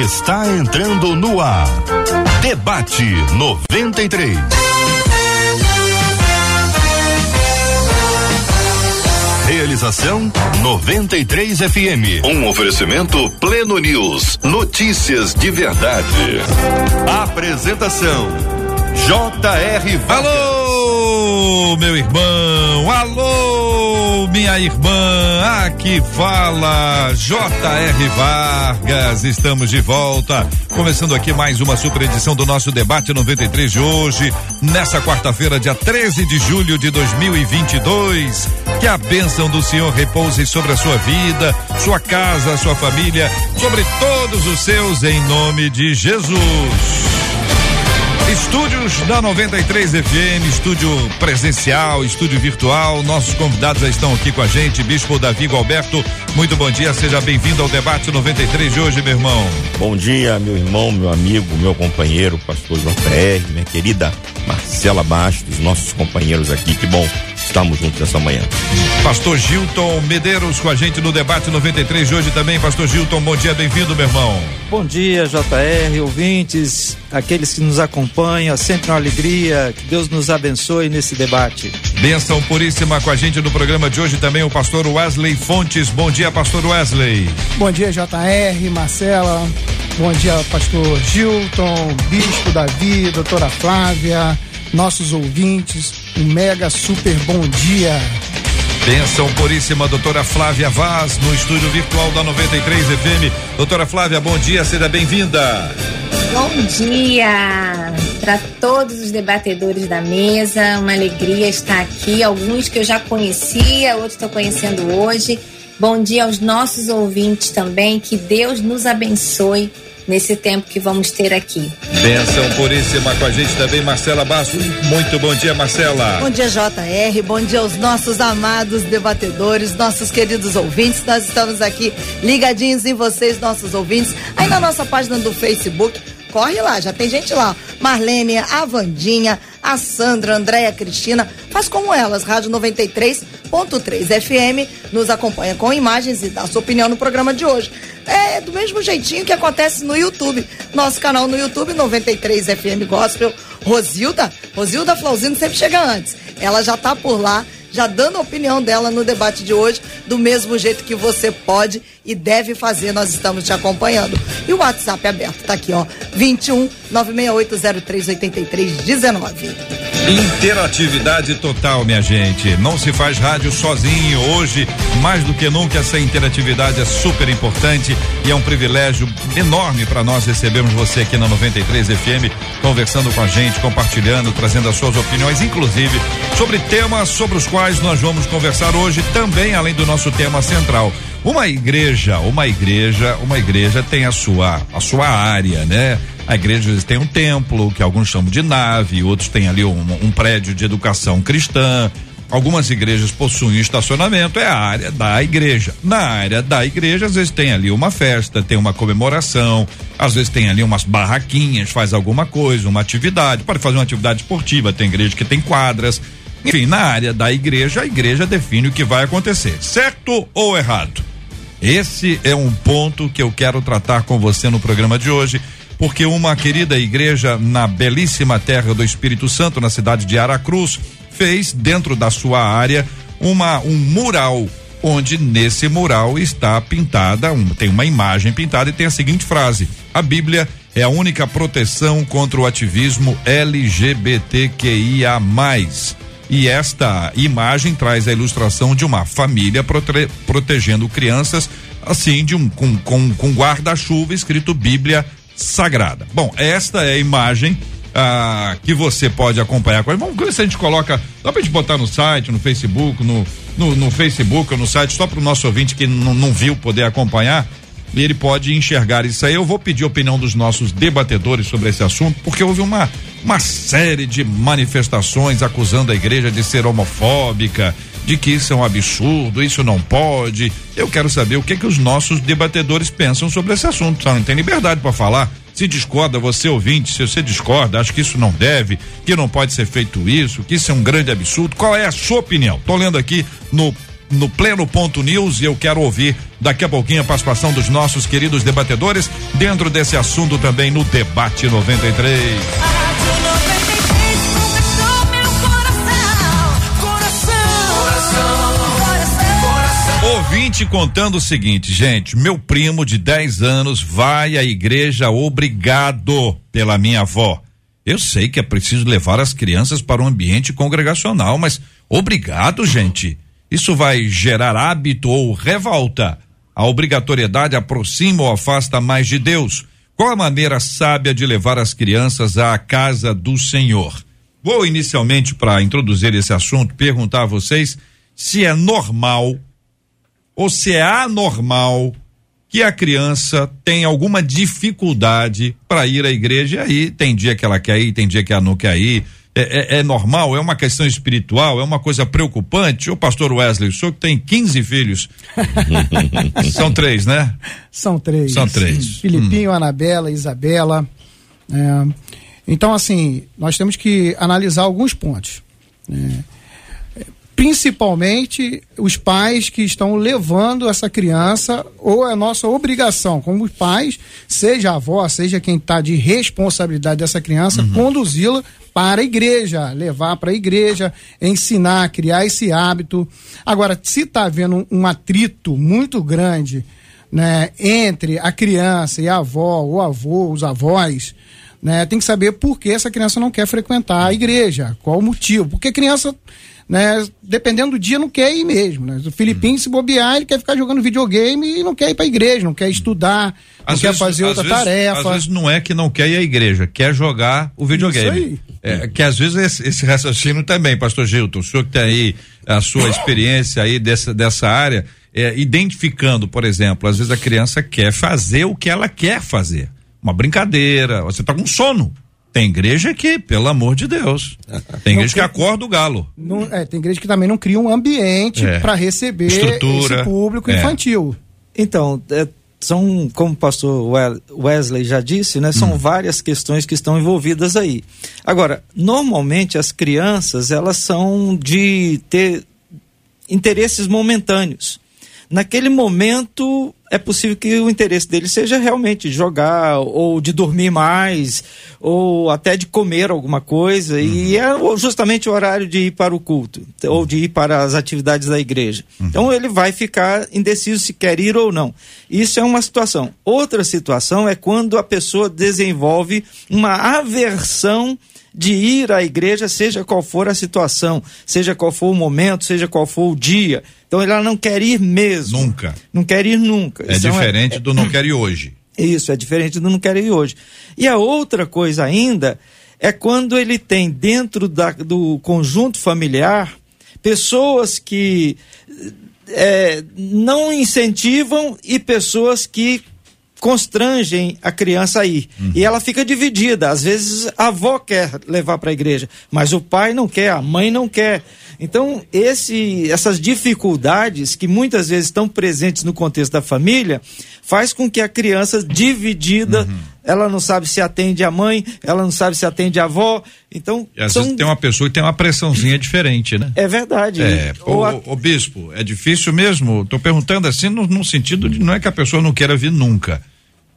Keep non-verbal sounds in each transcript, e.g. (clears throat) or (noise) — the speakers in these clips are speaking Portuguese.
está entrando no ar. Debate 93. Realização 93 FM. Um oferecimento Pleno News. Notícias de verdade. Apresentação J.R. Alô, meu irmão. Alô, minha irmã. Aqui fala J.R. Vargas. Estamos de volta. Começando aqui mais uma super edição do nosso debate 93 de hoje, nessa quarta-feira, dia 13 de julho de 2022. Que a bênção do Senhor repouse sobre a sua vida, sua casa, sua família, sobre todos os seus, em nome de Jesus. Estúdios da 93 FM, estúdio presencial, estúdio virtual. Nossos convidados já estão aqui com a gente. Bispo Davi Alberto, muito bom dia, seja bem-vindo ao debate 93 de hoje, meu irmão. Bom dia, meu irmão, meu amigo, meu companheiro, pastor JR, minha querida Marcela Bastos, nossos companheiros aqui. Que bom estamos juntos essa manhã. Pastor Gilton Medeiros com a gente no debate 93 de hoje também. Pastor Gilton, bom dia, bem-vindo, meu irmão. Bom dia, JR, ouvintes, aqueles que nos acompanham, sempre uma alegria. Que Deus nos abençoe nesse debate. Benção puríssima com a gente no programa de hoje também o pastor Wesley Fontes. Bom dia, pastor Wesley. Bom dia, JR, Marcela. Bom dia, pastor Gilton, bispo Davi, doutora Flávia, nossos ouvintes. Um mega super bom dia. Benção puríssima, doutora Flávia Vaz, no estúdio virtual da 93 FM. Doutora Flávia, bom dia, seja bem-vinda. Bom dia para todos os debatedores da mesa, uma alegria estar aqui. Alguns que eu já conhecia, outros estou conhecendo hoje. Bom dia aos nossos ouvintes também, que Deus nos abençoe nesse tempo que vamos ter aqui. Benção puríssima com a gente também, Marcela Basso. Muito bom dia, Marcela. Bom dia, JR. Bom dia aos nossos amados debatedores, nossos queridos ouvintes. Nós estamos aqui ligadinhos em vocês, nossos ouvintes, aí na nossa página do Facebook. Corre lá, já tem gente lá. Marlene, a Vandinha, a Sandra, a Andréia, Cristina. Faz como elas, Rádio 93.3 FM. Nos acompanha com imagens e dá sua opinião no programa de hoje. É do mesmo jeitinho que acontece no YouTube. Nosso canal no YouTube, 93 FM Gospel. Rosilda, Rosilda Flauzino sempre chega antes. Ela já tá por lá já dando a opinião dela no debate de hoje, do mesmo jeito que você pode e deve fazer. Nós estamos te acompanhando. E o WhatsApp aberto, tá aqui, ó. 21 968038319. Interatividade total, minha gente. Não se faz rádio sozinho. Hoje, mais do que nunca, essa interatividade é super importante e é um privilégio enorme para nós recebermos você aqui na 93 FM, conversando com a gente, compartilhando, trazendo as suas opiniões, inclusive sobre temas sobre os quais nós vamos conversar hoje, também além do nosso tema central. Uma igreja, uma igreja, uma igreja tem a sua a sua área, né? A igreja tem um templo, que alguns chamam de nave, outros têm ali um, um prédio de educação cristã. Algumas igrejas possuem estacionamento, é a área da igreja. Na área da igreja, às vezes tem ali uma festa, tem uma comemoração, às vezes tem ali umas barraquinhas, faz alguma coisa, uma atividade, pode fazer uma atividade esportiva, tem igreja que tem quadras. Enfim, na área da igreja, a igreja define o que vai acontecer, certo ou errado? Esse é um ponto que eu quero tratar com você no programa de hoje porque uma querida igreja na belíssima terra do Espírito Santo, na cidade de Aracruz, fez dentro da sua área uma um mural onde nesse mural está pintada, um, tem uma imagem pintada e tem a seguinte frase: A Bíblia é a única proteção contra o ativismo LGBTQIA+. E esta imagem traz a ilustração de uma família prote protegendo crianças, assim, de um com, com, com guarda-chuva escrito Bíblia sagrada. Bom, esta é a imagem ah, que você pode acompanhar. Vamos ver se a gente coloca. Dá pra gente botar no site, no Facebook, no, no, no Facebook ou no site, só para o nosso ouvinte que não viu poder acompanhar. E ele pode enxergar isso aí. Eu vou pedir a opinião dos nossos debatedores sobre esse assunto, porque houve uma, uma série de manifestações acusando a igreja de ser homofóbica, de que isso é um absurdo, isso não pode. Eu quero saber o que que os nossos debatedores pensam sobre esse assunto. Não tem liberdade para falar. Se discorda, você ouvinte, se você discorda, acha que isso não deve, que não pode ser feito isso, que isso é um grande absurdo. Qual é a sua opinião? Tô lendo aqui no no Pleno Ponto News e eu quero ouvir daqui a pouquinho a participação dos nossos queridos debatedores dentro desse assunto também no Debate 93. Ouvinte contando o seguinte, gente, meu primo de 10 anos vai à igreja obrigado pela minha avó. Eu sei que é preciso levar as crianças para um ambiente congregacional, mas obrigado, gente. Isso vai gerar hábito ou revolta. A obrigatoriedade aproxima ou afasta mais de Deus. Qual a maneira sábia de levar as crianças à casa do Senhor? Vou inicialmente, para introduzir esse assunto, perguntar a vocês se é normal ou se é anormal que a criança tem alguma dificuldade para ir à igreja. E aí tem dia que ela quer ir, tem dia que ela não quer ir. É, é, é, normal? É uma questão espiritual? É uma coisa preocupante? O pastor Wesley, o senhor que tem 15 filhos. (laughs) São três, né? São três. São três. Filipinho, hum. Anabela, Isabela. É, então, assim, nós temos que analisar alguns pontos. É, principalmente os pais que estão levando essa criança, ou é nossa obrigação, como pais, seja a avó, seja quem está de responsabilidade dessa criança, uhum. conduzi-la para a igreja, levar para a igreja, ensinar, criar esse hábito. Agora, se está havendo um atrito muito grande né, entre a criança e a avó, o avô, os avós, né, tem que saber por que essa criança não quer frequentar a igreja, qual o motivo. Porque a criança né? Dependendo do dia, não quer ir mesmo, né? O Filipinho, hum. se bobear, ele quer ficar jogando videogame e não quer ir para a igreja, não quer estudar, não quer fazer outra vezes, tarefa. Às vezes não é que não quer ir à igreja, quer jogar o videogame. Isso aí. É, que às vezes esse, esse, raciocínio também, pastor Gilton, o senhor que tem aí a sua experiência aí dessa, dessa área, é, identificando, por exemplo, às vezes a criança quer fazer o que ela quer fazer. Uma brincadeira, você está com sono. Tem igreja que, pelo amor de Deus, (laughs) tem igreja que acorda o galo. Não, é, tem igreja que também não cria um ambiente é. para receber Estrutura, esse público é. infantil. Então, é, são, como o pastor Wesley já disse, né, são hum. várias questões que estão envolvidas aí. Agora, normalmente as crianças, elas são de ter interesses momentâneos. Naquele momento, é possível que o interesse dele seja realmente jogar ou de dormir mais ou até de comer alguma coisa uhum. e é justamente o horário de ir para o culto ou de ir para as atividades da igreja. Uhum. Então ele vai ficar indeciso se quer ir ou não. Isso é uma situação. Outra situação é quando a pessoa desenvolve uma aversão de ir à igreja, seja qual for a situação, seja qual for o momento, seja qual for o dia. Então ela não quer ir mesmo. Nunca. Não quer ir nunca. É então, diferente é, do não quer ir hoje. Isso, é diferente do não quer ir hoje. E a outra coisa ainda é quando ele tem dentro da, do conjunto familiar pessoas que é, não incentivam e pessoas que constrangem a criança a ir. Uhum. E ela fica dividida. Às vezes a avó quer levar para a igreja, mas o pai não quer, a mãe não quer. Então, esse, essas dificuldades que muitas vezes estão presentes no contexto da família, faz com que a criança dividida, uhum. ela não sabe se atende a mãe, ela não sabe se atende a avó. Então, e às são... vezes tem uma pessoa que tem uma pressãozinha diferente, né? É verdade. É, o, a... o, bispo, é difícil mesmo? Estou perguntando assim no, no sentido de não é que a pessoa não queira vir nunca.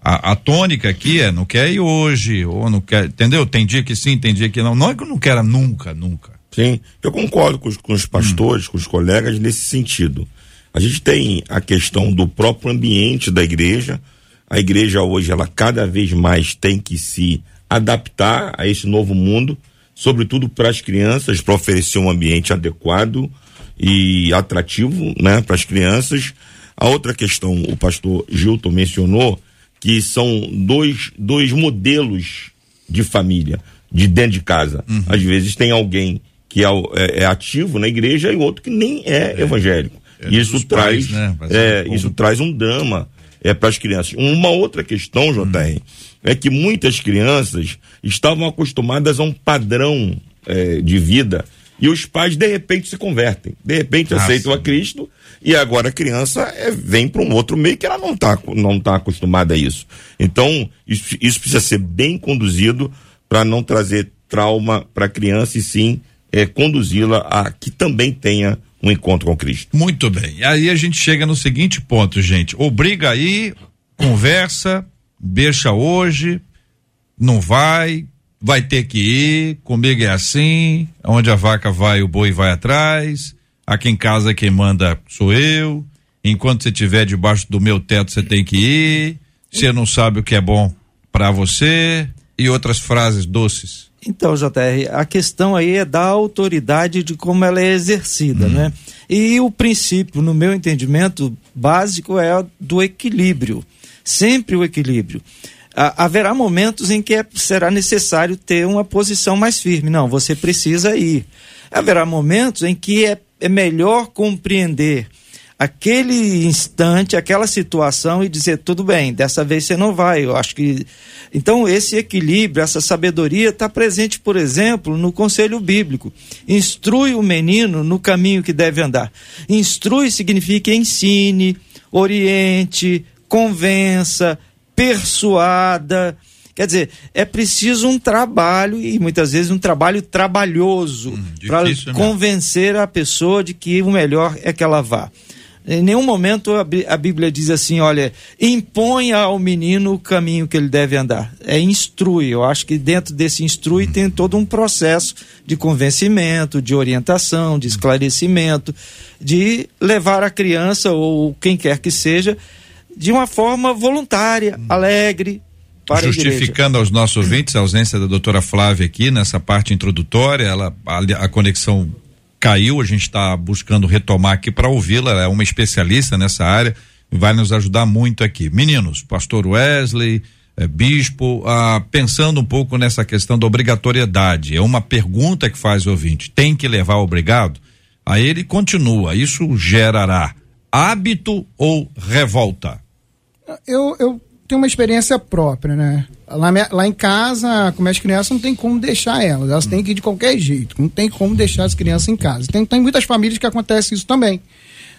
A, a, tônica aqui é não quer ir hoje, ou não quer, entendeu? Tem dia que sim, tem dia que não. Não é que eu não quero nunca, nunca. Sim, eu concordo com os, com os pastores, hum. com os colegas nesse sentido. A gente tem a questão do próprio ambiente da igreja. A igreja hoje, ela cada vez mais tem que se adaptar a esse novo mundo, sobretudo para as crianças, para oferecer um ambiente adequado e atrativo, né, para as crianças. A outra questão, o pastor Gilton mencionou, que são dois, dois modelos de família, de dentro de casa. Uhum. Às vezes tem alguém que é, é, é, ativo na igreja e outro que nem é, é. evangélico. É isso traz, né? é, isso traz um drama é, para as crianças. Uma outra questão, JR, hum. é que muitas crianças estavam acostumadas a um padrão é, de vida e os pais de repente se convertem, de repente ah, aceitam sim. a Cristo e agora a criança é, vem para um outro meio que ela não está não tá acostumada a isso. Então isso, isso precisa ser bem conduzido para não trazer trauma para a criança e sim é, conduzi-la a que também tenha um encontro com Cristo. Muito bem. Aí a gente chega no seguinte ponto, gente. Obriga aí, conversa, deixa hoje, não vai, vai ter que ir, comigo é assim, onde a vaca vai, o boi vai atrás, aqui em casa quem manda sou eu, enquanto você estiver debaixo do meu teto você tem que ir, você não sabe o que é bom para você e outras frases doces. Então, JR, a questão aí é da autoridade de como ela é exercida, hum. né? E o princípio, no meu entendimento, básico é do equilíbrio. Sempre o equilíbrio. haverá momentos em que é, será necessário ter uma posição mais firme. Não, você precisa ir. Haverá momentos em que é, é melhor compreender aquele instante, aquela situação e dizer tudo bem, dessa vez você não vai. Eu acho que então esse equilíbrio, essa sabedoria está presente, por exemplo, no conselho bíblico. Instrui o menino no caminho que deve andar. Instrui significa ensine, oriente, convença, persuada. Quer dizer, é preciso um trabalho e muitas vezes um trabalho trabalhoso hum, para convencer a pessoa de que o melhor é que ela vá. Em nenhum momento a Bíblia diz assim, olha, imponha ao menino o caminho que ele deve andar. É instrui. Eu acho que dentro desse instrui tem todo um processo de convencimento, de orientação, de esclarecimento, de levar a criança ou quem quer que seja de uma forma voluntária, alegre, para Justificando aos nossos ouvintes a ausência da doutora Flávia aqui nessa parte introdutória, ela, a, a conexão caiu, a gente está buscando retomar aqui para ouvi-la, ela é uma especialista nessa área, vai nos ajudar muito aqui. Meninos, pastor Wesley, é, bispo, ah, pensando um pouco nessa questão da obrigatoriedade, é uma pergunta que faz o ouvinte, tem que levar obrigado? Aí ele continua, isso gerará hábito ou revolta? Eu, eu tenho uma experiência própria, né? Lá, lá em casa, com as crianças, não tem como deixar elas. Elas têm que ir de qualquer jeito. Não tem como deixar as crianças em casa. Tem, tem muitas famílias que acontece isso também.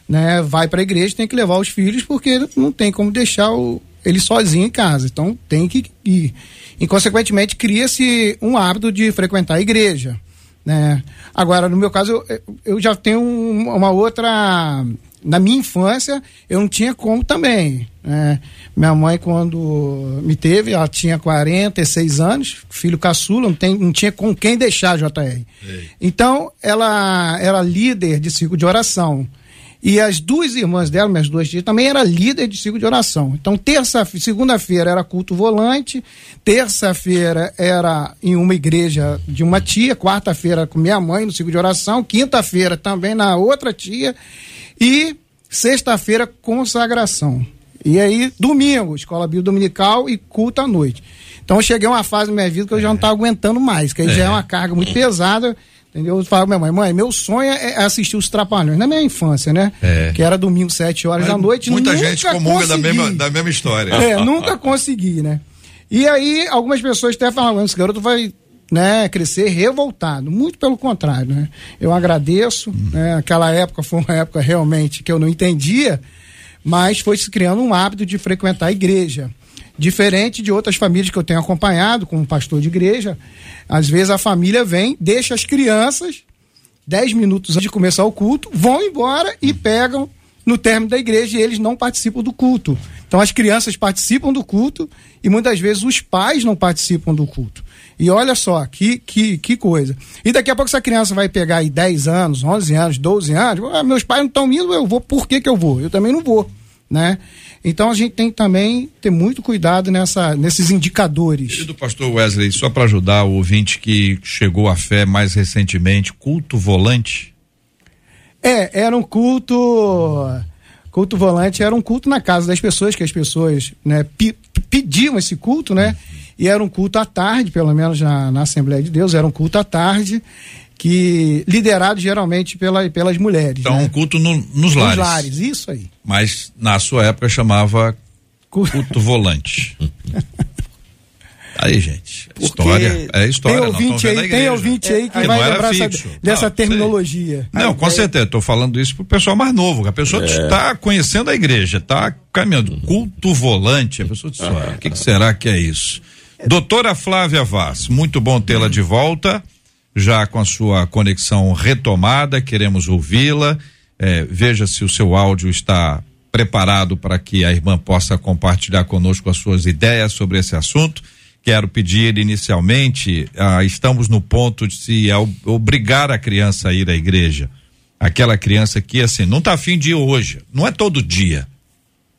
Né? Vai para a igreja, tem que levar os filhos, porque não tem como deixar o, ele sozinho em casa. Então tem que ir. E, consequentemente, cria-se um hábito de frequentar a igreja. Né? Agora, no meu caso, eu, eu já tenho uma outra na minha infância, eu não tinha como também. Né? Minha mãe, quando me teve, ela tinha 46 anos, filho caçula, não, tem, não tinha com quem deixar JR. Ei. Então, ela era líder de ciclo de oração. E as duas irmãs dela, minhas duas tias, também era líder de ciclo de oração. Então, terça, segunda-feira era culto volante, terça-feira era em uma igreja de uma tia, quarta-feira com minha mãe no ciclo de oração, quinta-feira também na outra tia. E sexta-feira, consagração. E aí, domingo, escola bíblica dominical e culto à noite. Então, eu cheguei a uma fase da minha vida que eu já não estava aguentando mais, que aí é. já é uma carga muito pesada. Eu falo pra minha mãe, mãe, meu sonho é assistir os Trapalhões, na minha infância, né? É. Que era domingo, sete horas Mas da noite. Muita gente comunga da mesma, da mesma história. É, nunca consegui, né? E aí, algumas pessoas até falam, esse garoto vai né, crescer revoltado. Muito pelo contrário, né? Eu agradeço, uhum. né? Aquela época foi uma época realmente que eu não entendia, mas foi se criando um hábito de frequentar a igreja. Diferente de outras famílias que eu tenho acompanhado, como pastor de igreja, às vezes a família vem, deixa as crianças dez minutos antes de começar o culto, vão embora e pegam no término da igreja e eles não participam do culto. Então as crianças participam do culto e muitas vezes os pais não participam do culto. E olha só, que, que, que coisa. E daqui a pouco essa criança vai pegar aí 10 anos, 11 anos, 12 anos, ah, meus pais não estão indo, eu vou, por que que eu vou? Eu também não vou, né? Então a gente tem também ter muito cuidado nessa, nesses indicadores. do pastor Wesley, só para ajudar o ouvinte que chegou à fé mais recentemente, culto volante? É, era um culto culto volante era um culto na casa das pessoas, que as pessoas né, pediam esse culto, né? E era um culto à tarde, pelo menos na, na Assembleia de Deus, era um culto à tarde, que liderado geralmente pela, pelas mulheres. Então, né? um culto no, nos lares. Nos lares, isso aí. Mas na sua época chamava culto volante. (laughs) Aí, gente, Porque história, é história. Tem ouvinte aí, tem ouvinte aí que é, vai lembrar essa, dessa não, terminologia. Não, com certeza, estou falando isso pro pessoal mais novo, a pessoa está é. conhecendo a igreja, está caminhando, culto volante, a pessoa diz, o que, que será que é isso? Doutora Flávia Vaz, muito bom tê-la hum. de volta, já com a sua conexão retomada, queremos ouvi-la. É, veja se o seu áudio está preparado para que a irmã possa compartilhar conosco as suas ideias sobre esse assunto. Quero pedir inicialmente, ah, estamos no ponto de se obrigar a criança a ir à igreja. Aquela criança que assim, não está afim de ir hoje, não é todo dia.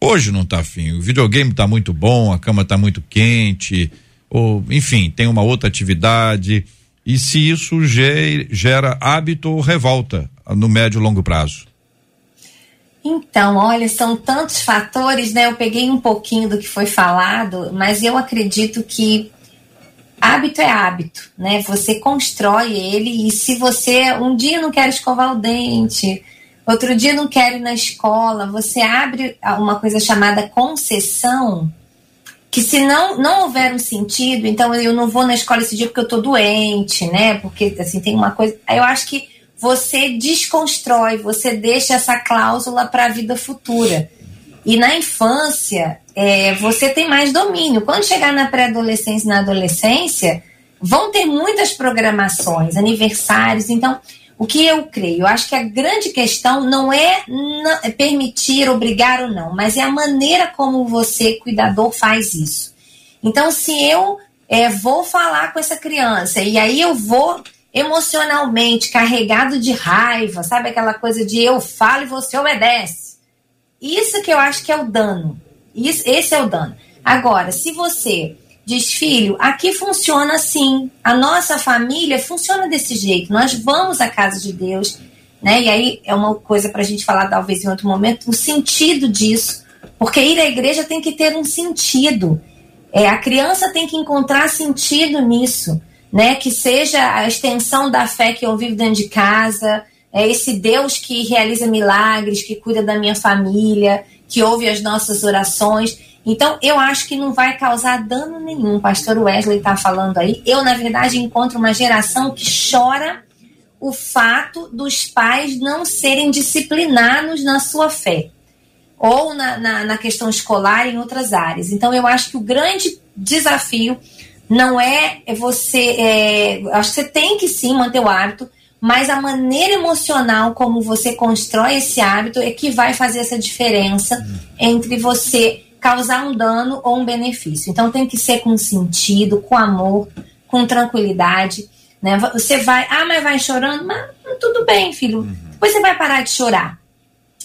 Hoje não está afim. O videogame está muito bom, a cama está muito quente, ou enfim, tem uma outra atividade. E se isso gera hábito ou revolta no médio e longo prazo? Então, olha, são tantos fatores, né? Eu peguei um pouquinho do que foi falado, mas eu acredito que hábito é hábito, né? Você constrói ele e se você um dia não quer escovar o dente, outro dia não quer ir na escola, você abre uma coisa chamada concessão, que se não, não houver um sentido, então eu não vou na escola esse dia porque eu tô doente, né? Porque assim tem uma coisa, eu acho que você desconstrói, você deixa essa cláusula para a vida futura. E na infância, é, você tem mais domínio. Quando chegar na pré-adolescência e na adolescência, vão ter muitas programações, aniversários. Então, o que eu creio? Eu acho que a grande questão não é permitir, obrigar ou não, mas é a maneira como você, cuidador, faz isso. Então, se eu é, vou falar com essa criança e aí eu vou emocionalmente carregado de raiva, sabe aquela coisa de eu falo e você obedece. Isso que eu acho que é o dano. Isso, esse é o dano. Agora, se você diz, filho, aqui funciona assim, a nossa família funciona desse jeito, nós vamos à casa de Deus, né? E aí é uma coisa para a gente falar talvez em outro momento, o sentido disso, porque ir à igreja tem que ter um sentido. É, a criança tem que encontrar sentido nisso né? Que seja a extensão da fé que eu vivo dentro de casa, é esse Deus que realiza milagres, que cuida da minha família, que ouve as nossas orações. Então, eu acho que não vai causar dano nenhum. O pastor Wesley está falando aí. Eu, na verdade, encontro uma geração que chora o fato dos pais não serem disciplinados na sua fé ou na, na, na questão escolar em outras áreas. Então, eu acho que o grande desafio não é você. É, acho que você tem que sim manter o hábito, mas a maneira emocional como você constrói esse hábito é que vai fazer essa diferença entre você causar um dano ou um benefício. Então tem que ser com sentido, com amor, com tranquilidade. Né? Você vai, ah, mas vai chorando, mas tudo bem, filho. Uhum. Depois você vai parar de chorar.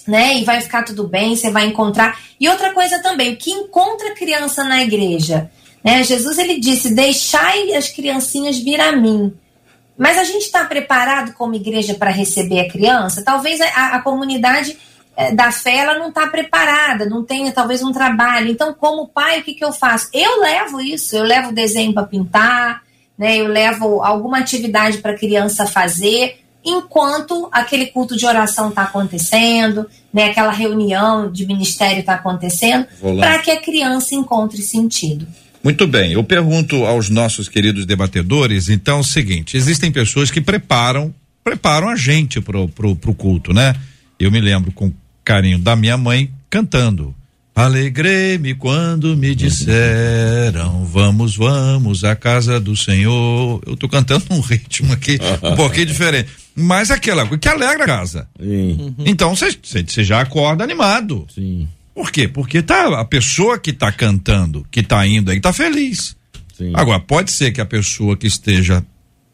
Né? E vai ficar tudo bem, você vai encontrar. E outra coisa também, o que encontra criança na igreja? Né? Jesus ele disse: Deixai as criancinhas vir a mim. Mas a gente está preparado como igreja para receber a criança? Talvez a, a comunidade da fé ela não está preparada, não tenha talvez um trabalho. Então, como pai, o que, que eu faço? Eu levo isso, eu levo desenho para pintar, né? eu levo alguma atividade para a criança fazer, enquanto aquele culto de oração está acontecendo, né? aquela reunião de ministério está acontecendo, para que a criança encontre sentido. Muito bem, eu pergunto aos nossos queridos debatedores, então, o seguinte, existem pessoas que preparam, preparam a gente pro, pro culto, né? Eu me lembro com carinho da minha mãe cantando. Alegrei-me quando me disseram, vamos, vamos à casa do Senhor. Eu tô cantando um (laughs) ritmo aqui um pouquinho diferente. Mas aquela coisa que alegra a casa. Sim. Então você já acorda animado. Sim. Por quê? Porque tá, a pessoa que está cantando, que está indo aí, está feliz. Sim. Agora, pode ser que a pessoa que esteja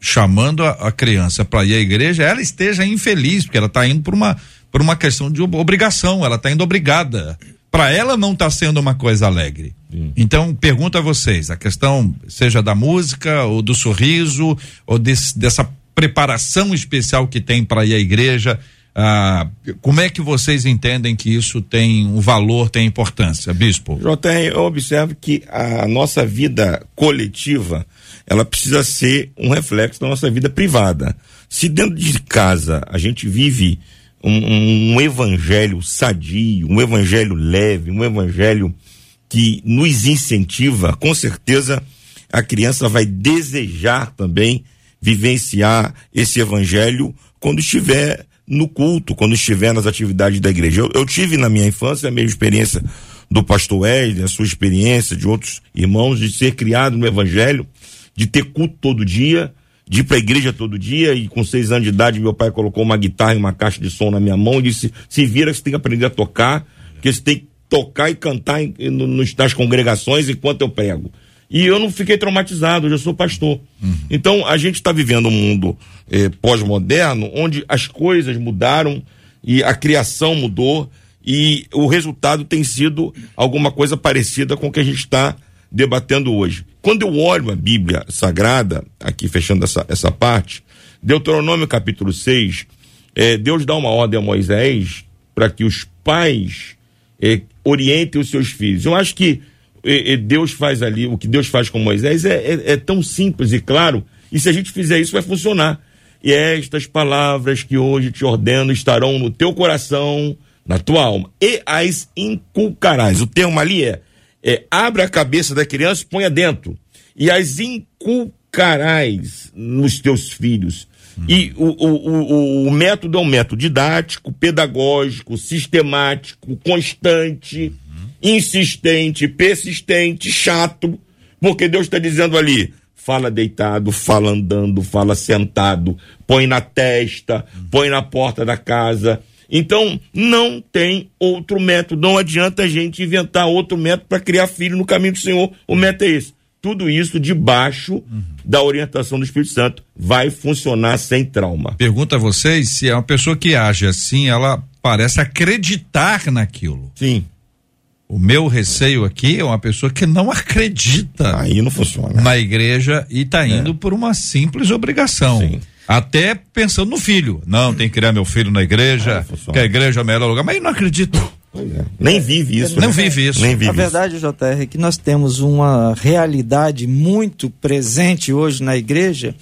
chamando a, a criança para ir à igreja, ela esteja infeliz, porque ela está indo por uma, por uma questão de obrigação, ela está indo obrigada. Para ela não está sendo uma coisa alegre. Sim. Então, pergunto a vocês, a questão seja da música, ou do sorriso, ou desse, dessa preparação especial que tem para ir à igreja, ah, como é que vocês entendem que isso tem um valor, tem importância, bispo? JR, eu observo que a nossa vida coletiva, ela precisa ser um reflexo da nossa vida privada. Se dentro de casa a gente vive um, um evangelho sadio, um evangelho leve, um evangelho que nos incentiva, com certeza a criança vai desejar também vivenciar esse evangelho quando estiver no culto, quando estiver nas atividades da igreja. Eu, eu tive na minha infância a mesma experiência do pastor Wesley, a sua experiência de outros irmãos, de ser criado no evangelho, de ter culto todo dia, de ir pra igreja todo dia e com seis anos de idade meu pai colocou uma guitarra e uma caixa de som na minha mão e disse, se vira que você tem que aprender a tocar, porque você tem que tocar e cantar em, no, nas congregações enquanto eu prego. E eu não fiquei traumatizado, eu já sou pastor. Uhum. Então a gente está vivendo um mundo eh, pós-moderno onde as coisas mudaram e a criação mudou e o resultado tem sido alguma coisa parecida com o que a gente está debatendo hoje. Quando eu olho a Bíblia Sagrada, aqui fechando essa, essa parte, Deuteronômio capítulo 6, eh, Deus dá uma ordem a Moisés para que os pais eh, orientem os seus filhos. Eu acho que eh, Deus faz ali, o que Deus faz com Moisés é, é, é tão simples e claro, e se a gente fizer isso vai funcionar. E estas palavras que hoje te ordeno estarão no teu coração, na tua alma, e as inculcarás. O termo ali é é, a cabeça da criança ponha dentro. E as inculcarás nos teus filhos. Uhum. E o, o, o, o, método é um método didático, pedagógico, sistemático, constante, uhum. insistente, persistente, chato, porque Deus está dizendo ali: fala deitado, fala andando, fala sentado, põe na testa, põe na porta da casa então, não tem outro método. Não adianta a gente inventar outro método para criar filho no caminho do Senhor. O método é esse. Tudo isso debaixo uhum. da orientação do Espírito Santo vai funcionar sem trauma. Pergunta a vocês se é uma pessoa que age assim, ela parece acreditar naquilo. Sim. O meu receio aqui é uma pessoa que não acredita. Aí não funciona. Na igreja e está indo é. por uma simples obrigação. Sim. Até pensando no filho. Não, tem que criar meu filho na igreja, ah, que a igreja é o melhor lugar. Mas eu não acredito. É. Nem vive isso. Não né? vive isso. Nem vive a verdade, isso. JR, é que nós temos uma realidade muito presente hoje na igreja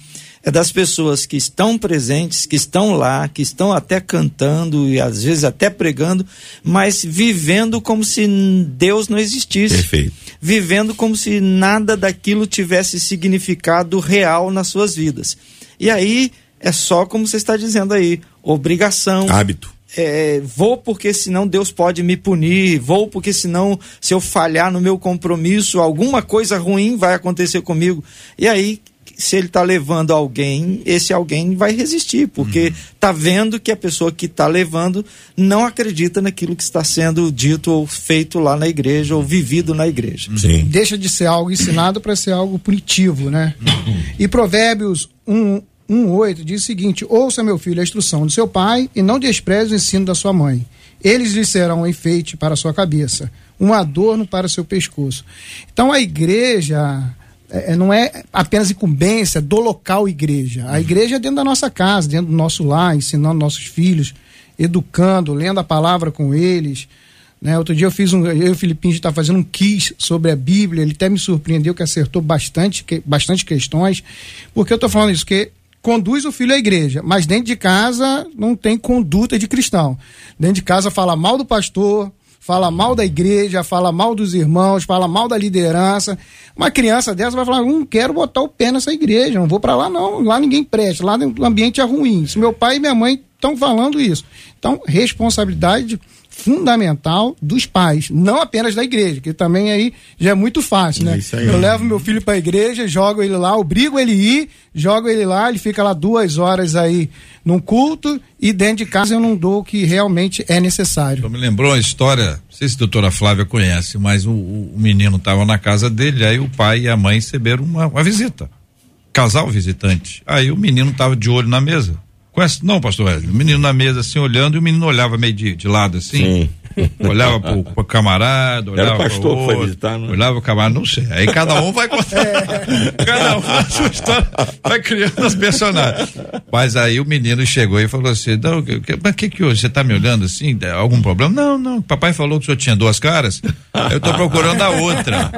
é das pessoas que estão presentes, que estão lá, que estão até cantando e às vezes até pregando, mas vivendo como se Deus não existisse. Perfeito. Vivendo como se nada daquilo tivesse significado real nas suas vidas. E aí é só como você está dizendo aí, obrigação. Hábito. É, vou porque senão Deus pode me punir, vou porque senão se eu falhar no meu compromisso, alguma coisa ruim vai acontecer comigo. E aí, se ele está levando alguém, esse alguém vai resistir, porque está uhum. vendo que a pessoa que está levando não acredita naquilo que está sendo dito ou feito lá na igreja ou vivido na igreja. Sim. Deixa de ser algo ensinado para ser algo punitivo, né? Uhum. E Provérbios 1, 1,8 diz o seguinte: Ouça, meu filho, a instrução do seu pai e não despreze o ensino da sua mãe. Eles lhe serão um enfeite para a sua cabeça, um adorno para o seu pescoço. Então a igreja é, é não é apenas incumbência do local igreja. A igreja é dentro da nossa casa, dentro do nosso lar, ensinando nossos filhos, educando, lendo a palavra com eles. Né? Outro dia eu fiz um, eu e o Filipinho está fazendo um quiz sobre a Bíblia, ele até me surpreendeu que acertou bastante, que, bastante questões. Porque eu estou falando isso? Que conduz o filho à igreja, mas dentro de casa não tem conduta de cristão. Dentro de casa fala mal do pastor, fala mal da igreja, fala mal dos irmãos, fala mal da liderança. Uma criança dessa vai falar: não quero botar o pé nessa igreja, não vou para lá não, lá ninguém presta, lá o ambiente é ruim. Se meu pai e minha mãe estão falando isso. Então, responsabilidade fundamental dos pais, não apenas da igreja, que também aí já é muito fácil, né? Aí, eu levo meu filho para a igreja, jogo ele lá, obrigo ele ir, jogo ele lá, ele fica lá duas horas aí num culto e dentro de casa eu não dou o que realmente é necessário. Eu me lembrou a história, não sei se a doutora Flávia conhece, mas o, o menino estava na casa dele, aí o pai e a mãe receberam uma, uma visita, casal visitante. Aí o menino estava de olho na mesa Não, pastor Wesley. O menino na mesa assim olhando e o menino olhava meio de, de lado assim. Sim. (laughs) Olhava pro, pro camarada, olhava Era o pastor pro outro, que foi visitar, né? Olhava o camarada, não sei. Aí cada um vai contar. É. (laughs) Cada um a sua história, vai criando os personagens. Mas aí o menino chegou e falou assim: não, que, mas que que hoje? Você tá me olhando assim? Algum problema? Não, não. Papai falou que o senhor tinha duas caras. Eu tô procurando a outra.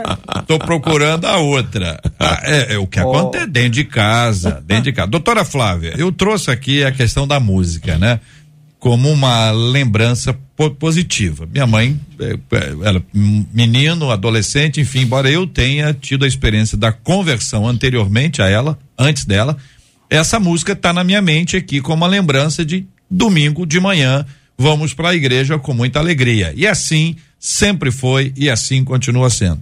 Tô procurando a outra. Ah, é, é, o que acontece dentro de casa, dentro de casa. Doutora Flávia, eu trouxe aqui a questão da música, né? Como uma lembrança positiva. Minha mãe, é, é, ela, menino, adolescente, enfim, embora eu tenha tido a experiência da conversão anteriormente a ela, antes dela, essa música está na minha mente aqui como uma lembrança de domingo de manhã, vamos para a igreja com muita alegria. E assim sempre foi e assim continua sendo.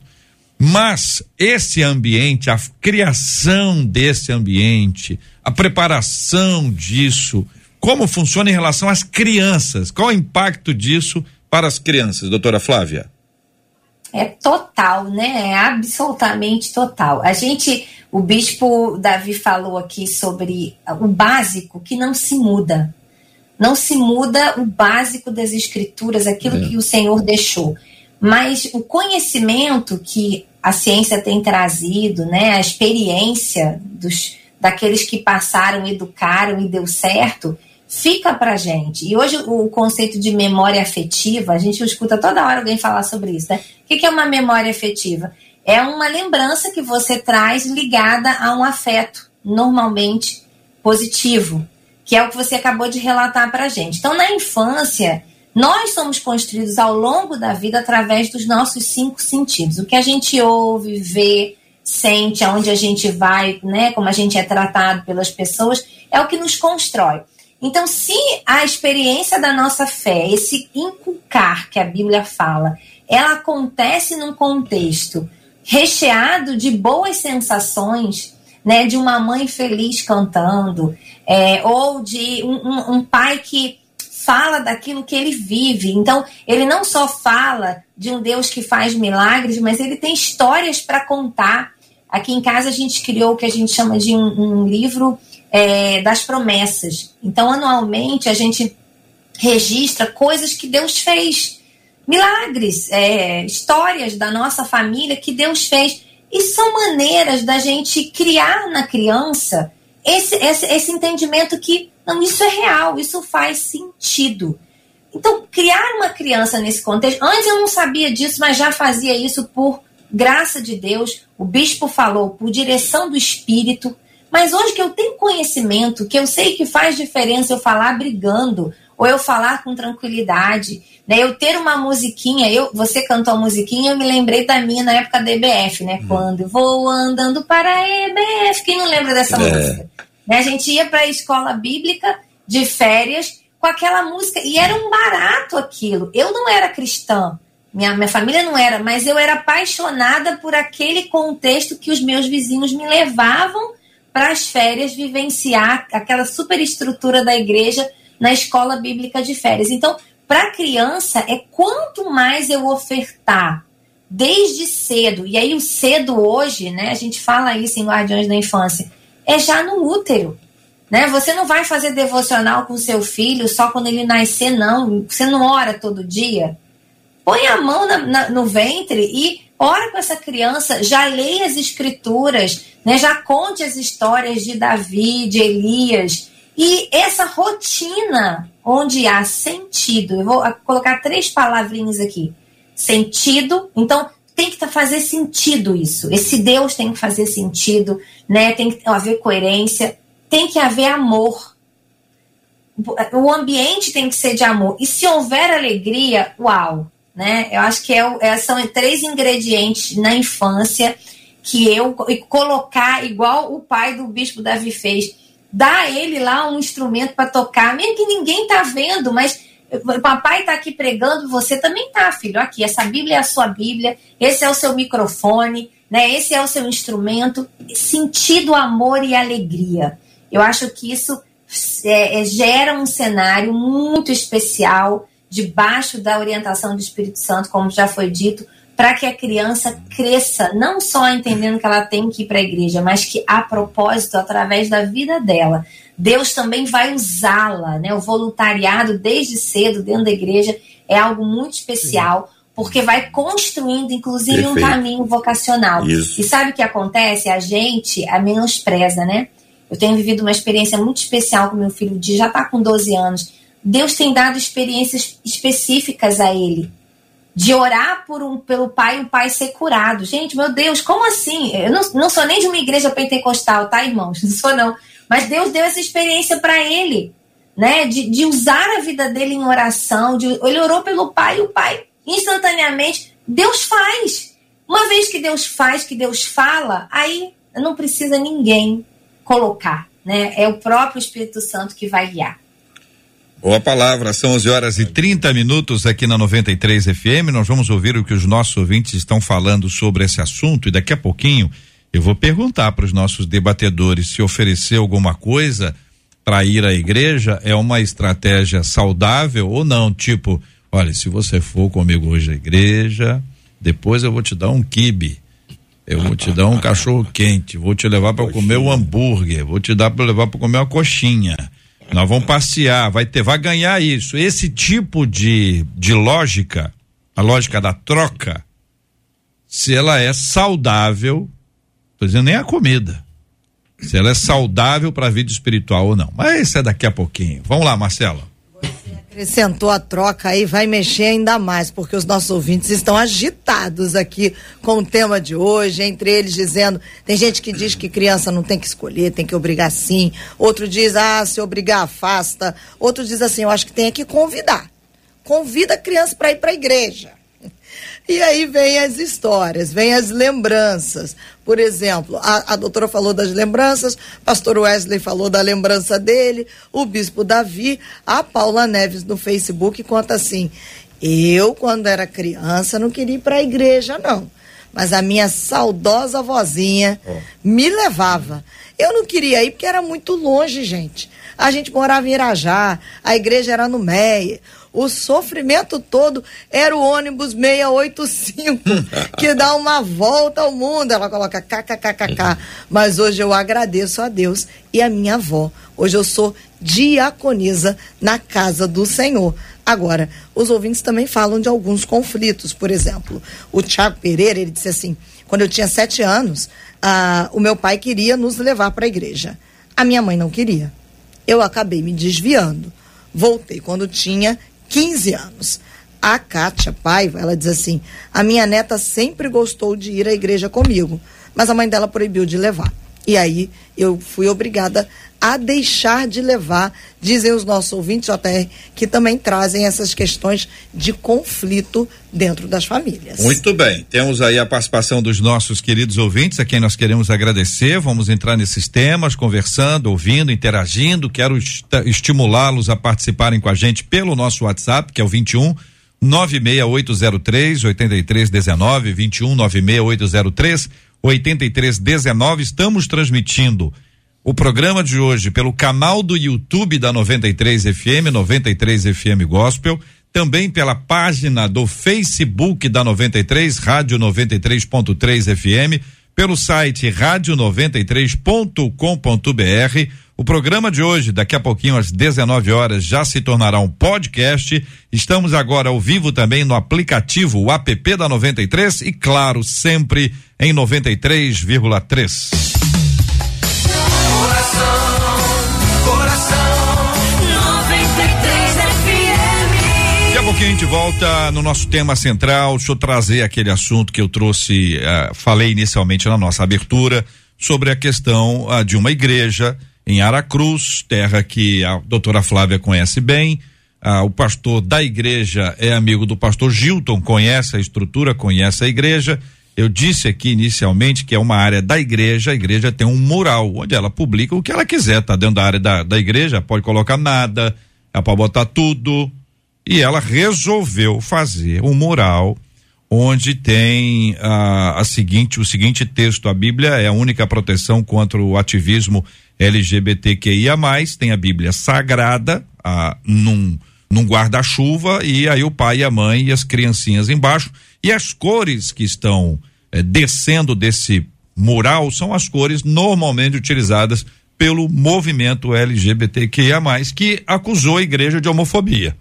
Mas esse ambiente, a criação desse ambiente, a preparação disso, como funciona em relação às crianças? Qual o impacto disso para as crianças, doutora Flávia? É total, né? É absolutamente total. A gente, o bispo Davi falou aqui sobre o básico que não se muda. Não se muda o básico das escrituras, aquilo é. que o Senhor deixou. Mas o conhecimento que a ciência tem trazido, né, a experiência dos, daqueles que passaram, educaram e deu certo, fica pra gente. E hoje o conceito de memória afetiva, a gente escuta toda hora alguém falar sobre isso, né? O que é uma memória afetiva? É uma lembrança que você traz ligada a um afeto, normalmente positivo, que é o que você acabou de relatar pra gente. Então, na infância, nós somos construídos ao longo da vida através dos nossos cinco sentidos. O que a gente ouve, vê, sente, aonde a gente vai, né, como a gente é tratado pelas pessoas, é o que nos constrói. Então, se a experiência da nossa fé, esse inculcar que a Bíblia fala, ela acontece num contexto recheado de boas sensações, né, de uma mãe feliz cantando, é, ou de um, um, um pai que fala daquilo que ele vive. Então, ele não só fala de um Deus que faz milagres, mas ele tem histórias para contar. Aqui em casa a gente criou o que a gente chama de um, um livro é, das promessas. Então, anualmente a gente registra coisas que Deus fez, milagres, é, histórias da nossa família que Deus fez. E são maneiras da gente criar na criança esse, esse, esse entendimento que não, isso é real, isso faz sentido. Então, criar uma criança nesse contexto, antes eu não sabia disso, mas já fazia isso por graça de Deus, o bispo falou, por direção do Espírito. Mas hoje que eu tenho conhecimento, que eu sei que faz diferença eu falar brigando, ou eu falar com tranquilidade, né? Eu ter uma musiquinha, eu, você cantou a musiquinha, eu me lembrei da minha na época da EBF, né? Hum. Quando vou andando para a EBF, quem não lembra dessa é. música? Né? A gente ia para a escola bíblica de férias com aquela música e era um barato aquilo. Eu não era cristã, minha, minha família não era, mas eu era apaixonada por aquele contexto que os meus vizinhos me levavam para as férias vivenciar aquela superestrutura da igreja na escola bíblica de férias. Então, para a criança, é quanto mais eu ofertar desde cedo, e aí o cedo hoje, né, a gente fala isso em Guardiões da Infância, é já no útero. Né? Você não vai fazer devocional com seu filho só quando ele nascer, não. Você não ora todo dia. Põe a mão na, na, no ventre e ora com essa criança. Já leia as escrituras, né? já conte as histórias de Davi, de Elias. E essa rotina onde há sentido. Eu vou colocar três palavrinhas aqui. Sentido. Então, tem que fazer sentido isso. Esse Deus tem que fazer sentido, né? Tem que haver coerência, tem que haver amor. O ambiente tem que ser de amor. E se houver alegria, uau, né? Eu acho que é, é, são três ingredientes na infância que eu colocar igual o pai do bispo Davi fez, a ele lá um instrumento para tocar, mesmo que ninguém tá vendo, mas o papai está aqui pregando, você também tá, filho. Aqui, essa Bíblia é a sua Bíblia, esse é o seu microfone, né? Esse é o seu instrumento. Sentido, amor e alegria. Eu acho que isso é, é, gera um cenário muito especial debaixo da orientação do Espírito Santo, como já foi dito, para que a criança cresça, não só entendendo que ela tem que ir para a igreja, mas que a propósito, através da vida dela, Deus também vai usá-la, né? O voluntariado desde cedo dentro da igreja é algo muito especial, Sim. porque vai construindo, inclusive, Perfeito. um caminho vocacional. Isso. E sabe o que acontece? A gente a menospreza, né? Eu tenho vivido uma experiência muito especial com meu filho, de já está com 12 anos. Deus tem dado experiências específicas a ele. De orar por um, pelo pai e o pai ser curado. Gente, meu Deus, como assim? Eu não, não sou nem de uma igreja pentecostal, tá, irmãos? (laughs) Não sou, não. Mas Deus deu essa experiência para ele, né? De, de usar a vida dele em oração. De, ele orou pelo pai e o pai instantaneamente. Deus faz. Uma vez que Deus faz, que Deus fala, aí não precisa ninguém colocar, né? É o próprio Espírito Santo que vai guiar. Boa palavra, são 11 horas e 30 minutos aqui na 93 FM. Nós vamos ouvir o que os nossos ouvintes estão falando sobre esse assunto e daqui a pouquinho eu vou perguntar para os nossos debatedores se oferecer alguma coisa para ir à igreja é uma estratégia saudável ou não. Tipo, olha, se você for comigo hoje à igreja, depois eu vou te dar um quibe. Eu vou te dar um cachorro quente, vou te levar para comer um hambúrguer, vou te dar para levar para comer uma coxinha. Nós vamos passear, vai ter, vai ganhar isso. Esse tipo de, de lógica, a lógica da troca, se ela é saudável, tô dizendo nem a comida, se ela é saudável para a vida espiritual ou não. Mas isso é daqui a pouquinho. Vamos lá, Marcela. Acrescentou a troca aí, vai mexer ainda mais, porque os nossos ouvintes estão agitados aqui com o tema de hoje, entre eles dizendo, tem gente que diz que criança não tem que escolher, tem que obrigar sim, outro diz, ah, se obrigar afasta, outro diz assim, eu acho que tem que convidar. Convida a criança para ir para a igreja. E aí vem as histórias, vem as lembranças. Por exemplo, a, a doutora falou das lembranças, pastor Wesley falou da lembrança dele, o bispo Davi, a Paula Neves no Facebook conta assim: eu, quando era criança, não queria ir para a igreja, não. Mas a minha saudosa vozinha me levava. Eu não queria ir porque era muito longe, gente. A gente morava em Irajá, a igreja era no Meia o sofrimento todo era o ônibus 685, (laughs) que dá uma volta ao mundo. Ela coloca kkkk. Mas hoje eu agradeço a Deus e a minha avó. Hoje eu sou diaconisa na casa do Senhor. Agora, os ouvintes também falam de alguns conflitos. Por exemplo, o Tiago Pereira, ele disse assim: quando eu tinha sete anos, ah, o meu pai queria nos levar para a igreja. A minha mãe não queria. Eu acabei me desviando. Voltei quando tinha 15 anos. A Kátia Paiva, ela diz assim: a minha neta sempre gostou de ir à igreja comigo, mas a mãe dela proibiu de levar. E aí eu fui obrigada a deixar de levar, dizem os nossos ouvintes, JR, que também trazem essas questões de conflito dentro das famílias. Muito bem, temos aí a participação dos nossos queridos ouvintes, a quem nós queremos agradecer. Vamos entrar nesses temas, conversando, ouvindo, interagindo. Quero est estimulá-los a participarem com a gente pelo nosso WhatsApp, que é o 21 96803 8319 21 96803 8319. Estamos transmitindo o programa de hoje pelo canal do YouTube da 93 FM, 93 FM Gospel, também pela página do Facebook da 93, Rádio 93.3 FM, pelo site rádio93.com.br. O programa de hoje, daqui a pouquinho às 19 horas, já se tornará um podcast. Estamos agora ao vivo também no aplicativo o app da 93 e claro, sempre em 93,3. Pouquinho a gente volta no nosso tema central. Deixa eu trazer aquele assunto que eu trouxe, uh, falei inicialmente na nossa abertura, sobre a questão uh, de uma igreja em Aracruz, terra que a doutora Flávia conhece bem. Ah, o pastor da igreja é amigo do pastor Gilton, conhece a estrutura, conhece a igreja. Eu disse aqui inicialmente que é uma área da igreja, a igreja tem um mural onde ela publica o que ela quiser, tá dentro da área da, da igreja, pode colocar nada, ela pode botar tudo. E ela resolveu fazer um mural onde tem ah, a seguinte, o seguinte texto: a Bíblia é a única proteção contra o ativismo LGBTQIA+, tem a Bíblia Sagrada ah, num, num guarda-chuva e aí o pai e a mãe e as criancinhas embaixo. E as cores que estão eh, descendo desse mural são as cores normalmente utilizadas pelo movimento LGBTQIA+, que acusou a igreja de homofobia.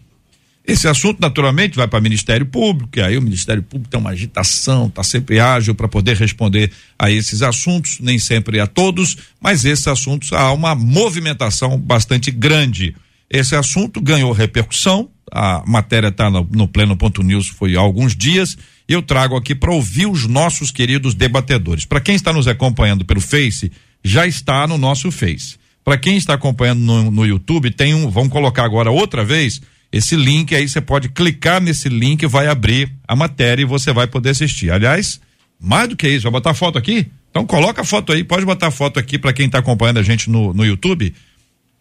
Esse assunto, naturalmente, vai para o Ministério Público, e aí o Ministério Público tem uma agitação, está sempre ágil para poder responder a esses assuntos, nem sempre a todos, mas esses assuntos há uma movimentação bastante grande. Esse assunto ganhou repercussão, a matéria está no, no Pleno.news foi há alguns dias, e eu trago aqui para ouvir os nossos queridos debatedores. Para quem está nos acompanhando pelo Face, já está no nosso Face. Para quem está acompanhando no, no YouTube, tem um, vamos colocar agora outra vez esse link aí você pode clicar nesse link, vai abrir a matéria e você vai poder assistir. Aliás, mais do que isso, vai botar foto aqui? Então coloca a foto aí, pode botar foto aqui para quem está acompanhando a gente no, no YouTube.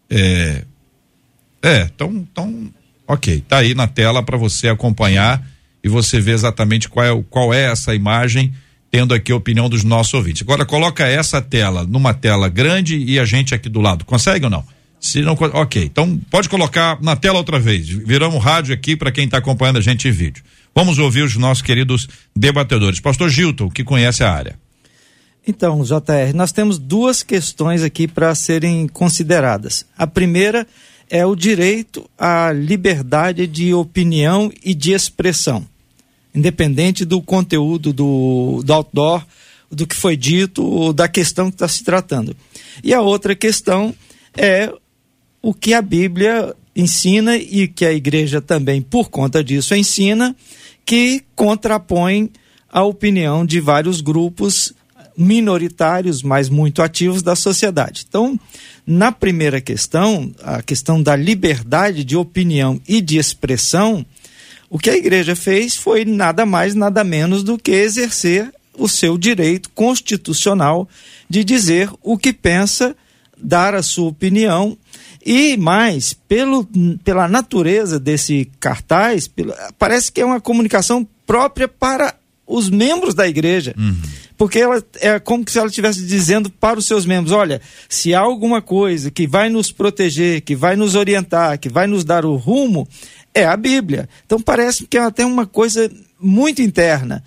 É, É, então, então, ok, tá aí na tela para você acompanhar e você ver exatamente qual é, qual é essa imagem, tendo aqui a opinião dos nossos ouvintes. Agora coloca essa tela numa tela grande e a gente aqui do lado. Consegue ou não? Se não, ok. Então pode colocar na tela outra vez. Viramos rádio aqui para quem está acompanhando a gente em vídeo. Vamos ouvir os nossos queridos debatedores. Pastor Gilton, que conhece a área. Então, JR, nós temos duas questões aqui para serem consideradas. A primeira é o direito à liberdade de opinião e de expressão, independente do conteúdo do, do outdoor, do que foi dito ou da questão que está se tratando. E a outra questão é o que a Bíblia ensina e que a igreja também, por conta disso, ensina, que contrapõe a opinião de vários grupos minoritários, mas muito ativos da sociedade. Então, na primeira questão, a questão da liberdade de opinião e de expressão, o que a igreja fez foi nada mais, nada menos do que exercer o seu direito constitucional de dizer o que pensa, dar a sua opinião e mais, pelo, pela natureza desse cartaz, parece que é uma comunicação própria para os membros da igreja. Uhum. Porque ela é como se ela estivesse dizendo para os seus membros: olha, se há alguma coisa que vai nos proteger, que vai nos orientar, que vai nos dar o rumo, é a Bíblia. Então parece que é até uma coisa muito interna.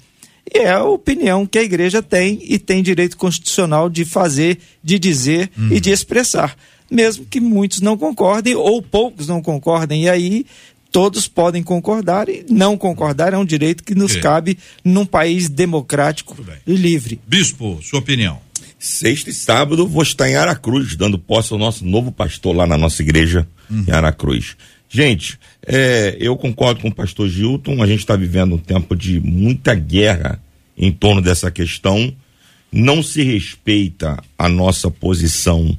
E é a opinião que a igreja tem e tem direito constitucional de fazer, de dizer uhum. e de expressar mesmo que muitos não concordem ou poucos não concordem. E aí todos podem concordar e não concordar é um direito que nos cabe num país democrático e livre. Bispo, sua opinião. Sexta e sábado vou estar em Aracruz, dando posse ao nosso novo pastor lá na nossa igreja uhum. em Aracruz. Gente, é, eu concordo com o pastor Gilton, a gente está vivendo um tempo de muita guerra em torno dessa questão. Não se respeita a nossa posição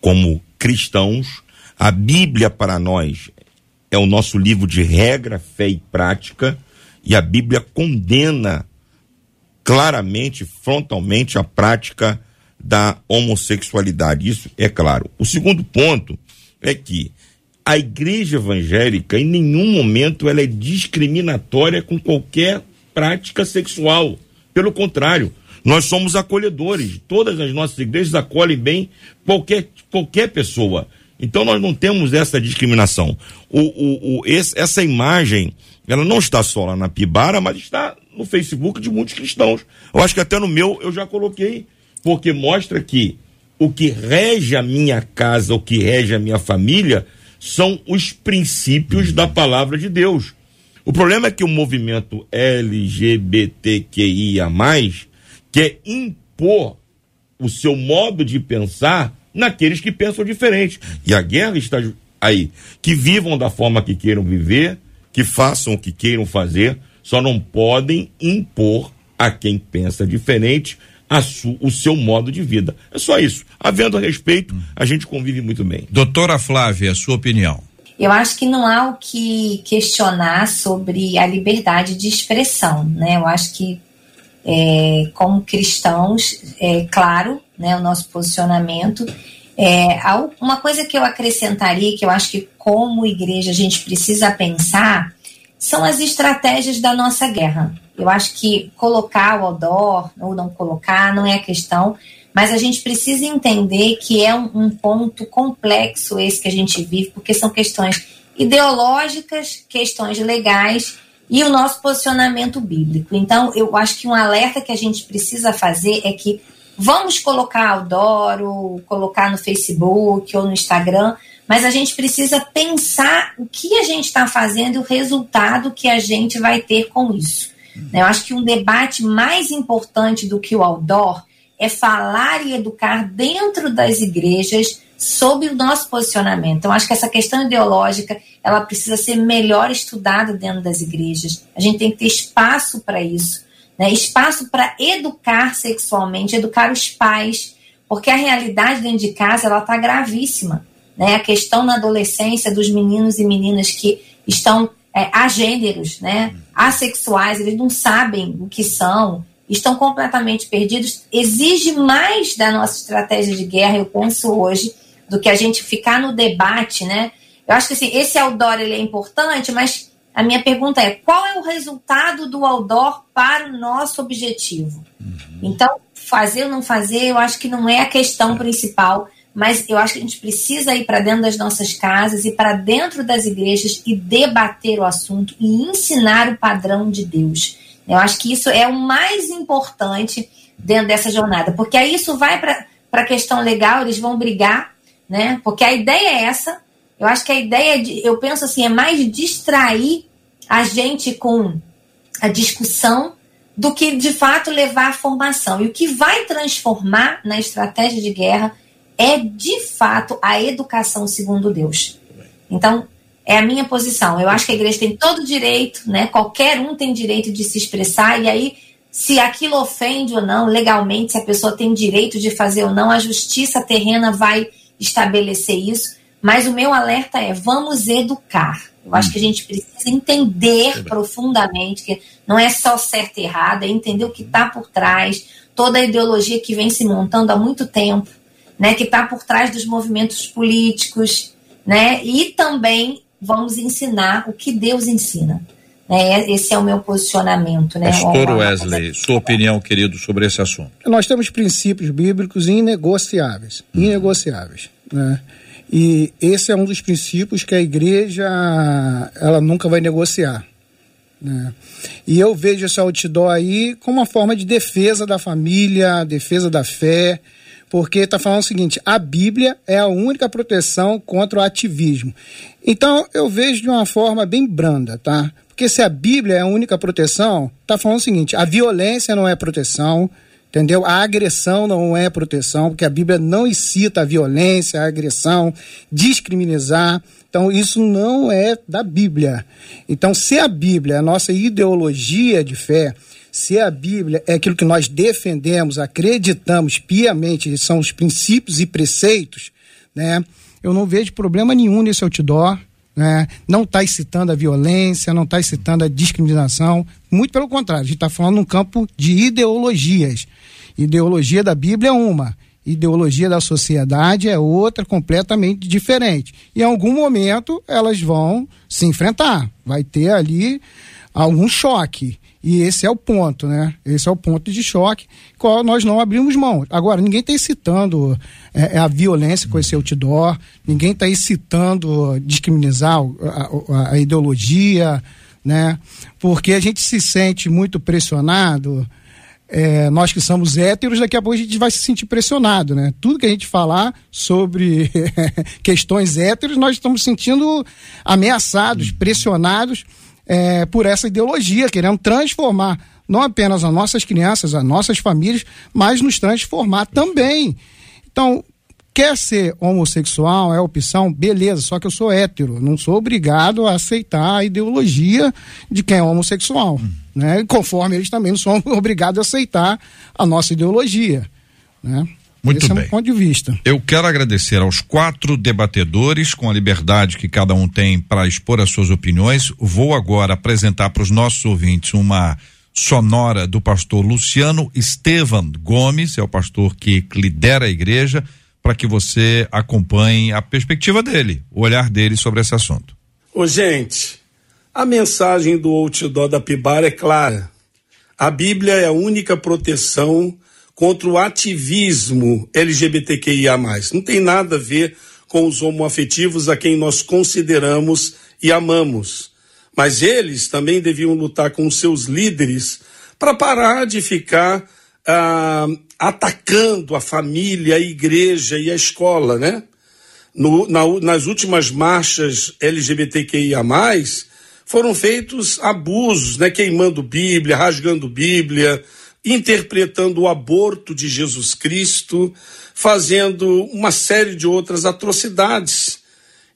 como cristãos, a Bíblia para nós é o nosso livro de regra, fé e prática, e a Bíblia condena claramente, frontalmente, a prática da homossexualidade. Isso é claro. O segundo ponto é que a igreja evangélica, em nenhum momento, ela é discriminatória com qualquer prática sexual. Pelo contrário, nós somos acolhedores. Todas as nossas igrejas acolhem bem qualquer, qualquer pessoa. Então nós não temos essa discriminação. O, o, o, esse, essa imagem, ela não está só lá na Pibara, mas está no Facebook de muitos cristãos. Eu acho que até no meu eu já coloquei, porque mostra que o que rege a minha casa, o que rege a minha família, são os princípios da palavra de Deus. O problema é que o movimento LGBTQIA, quer impor o seu modo de pensar naqueles que pensam diferente. E a guerra está aí. Que vivam da forma que queiram viver, que façam o que queiram fazer, só não podem impor a quem pensa diferente a su, o seu modo de vida. É só isso. Havendo respeito, a gente convive muito bem. Doutora Flávia, sua opinião. Eu acho que não há o que questionar sobre a liberdade de expressão, né? Eu acho que é, como cristãos, é claro, né, o nosso posicionamento. É, uma coisa que eu acrescentaria, que eu acho que como igreja a gente precisa pensar, são as estratégias da nossa guerra. Eu acho que colocar o outdoor ou não colocar não é a questão, mas a gente precisa entender que é um, um ponto complexo esse que a gente vive, porque são questões ideológicas, questões legais e o nosso posicionamento bíblico. Então, eu acho que um alerta que a gente precisa fazer é que vamos colocar ou colocar no Facebook ou no Instagram, mas a gente precisa pensar o que a gente está fazendo e o resultado que a gente vai ter com isso. Eu acho que um debate mais importante do que o outdoor é falar e educar dentro das igrejas sobre o nosso posicionamento. Então, acho que essa questão ideológica ela precisa ser melhor estudada dentro das igrejas. A gente tem que ter espaço para isso, né? espaço para educar sexualmente, educar os pais, porque a realidade dentro de casa ela está gravíssima. Né? A questão na adolescência dos meninos e meninas que estão é, agêneros, né? assexuais, eles não sabem o que são, estão completamente perdidos. Exige mais da nossa estratégia de guerra, eu penso hoje, do que a gente ficar no debate, né? Eu acho que assim, esse outdoor ele é importante, mas a minha pergunta é: qual é o resultado do outdoor para o nosso objetivo? Uhum. Então, fazer ou não fazer, eu acho que não é a questão principal, mas eu acho que a gente precisa ir para dentro das nossas casas e para dentro das igrejas e debater o assunto e ensinar o padrão de Deus. Eu acho que isso é o mais importante dentro dessa jornada, porque aí isso vai para a questão legal, eles vão brigar, né? Porque a ideia é essa. Eu acho que a ideia, de, eu penso assim, é mais distrair a gente com a discussão do que de fato levar à formação. E o que vai transformar na estratégia de guerra é de fato a educação segundo Deus. Então, é a minha posição. Eu acho que a igreja tem todo o direito, né? Qualquer um tem direito de se expressar, e aí, se aquilo ofende ou não, legalmente, se a pessoa tem direito de fazer ou não, a justiça terrena vai estabelecer isso. Mas o meu alerta é: vamos educar. Eu acho que a gente precisa entender profundamente que não é só certo e errado, é entender o que está por trás, toda a ideologia que vem se montando há muito tempo, né, que está por trás dos movimentos políticos, né, e também vamos ensinar o que Deus ensina. Né? Esse é o meu posicionamento. Né? Pastor Wesley, sua opinião, querido, sobre esse assunto. Nós temos princípios bíblicos inegociáveis. Hum. Inegociáveis. Né? E esse é um dos princípios que a igreja ela nunca vai negociar. Né? E eu vejo esse outdoor aí como uma forma de defesa da família, defesa da fé, porque está falando o seguinte: a Bíblia é a única proteção contra o ativismo. Então eu vejo de uma forma bem branda, tá? Porque se a Bíblia é a única proteção, está falando o seguinte: a violência não é proteção, entendeu? A agressão não é proteção, porque a Bíblia não incita a violência, a agressão, discriminizar. Então, isso não é da Bíblia. Então, se a Bíblia é a nossa ideologia de fé, se a Bíblia é aquilo que nós defendemos, acreditamos piamente, são os princípios e preceitos, né? Eu não vejo problema nenhum nesse outdoor, né? Não está incitando a violência, não está incitando a discriminação, muito pelo contrário, a gente está falando num campo de ideologias. Ideologia da Bíblia é uma, ideologia da sociedade é outra completamente diferente. Em algum momento elas vão se enfrentar, vai ter ali algum choque. E esse é o ponto, né? Esse é o ponto de choque, qual nós não abrimos mão. Agora, ninguém está incitando é, é, a violência com esse outdoor, ninguém está incitando discriminar a, a, a ideologia, né? Porque a gente se sente muito pressionado é, nós que somos héteros, daqui a pouco a gente vai se sentir pressionado, né? Tudo que a gente falar sobre (laughs) questões héteros, nós estamos sentindo ameaçados, pressionados é, por essa ideologia, querendo transformar não apenas as nossas crianças, as nossas famílias, mas nos transformar também. Então, quer ser homossexual, é opção, beleza, só que eu sou hétero, não sou obrigado a aceitar a ideologia de quem é homossexual. Hum né? Conforme eles também não são (laughs) obrigados a aceitar a nossa ideologia, né? Muito Esse bem. é um ponto de vista. Eu quero agradecer aos quatro debatedores, com a liberdade que cada um tem para expor as suas opiniões. Vou agora apresentar para os nossos ouvintes uma sonora do pastor Luciano Estevan Gomes, é o pastor que lidera a igreja, para que você acompanhe a perspectiva dele, o olhar dele sobre esse assunto. Ô, gente, a mensagem do outdoor da Pibar é clara. A Bíblia é a única proteção contra o ativismo LGBTQIA. Não tem nada a ver com os homoafetivos a quem nós consideramos e amamos. Mas eles também deviam lutar com seus líderes para parar de ficar ah, atacando a família, a igreja e a escola, né? No, na, nas últimas marchas LGBTQIA, foram feitos abusos, né? Queimando Bíblia, rasgando Bíblia, interpretando o aborto de Jesus Cristo, fazendo uma série de outras atrocidades.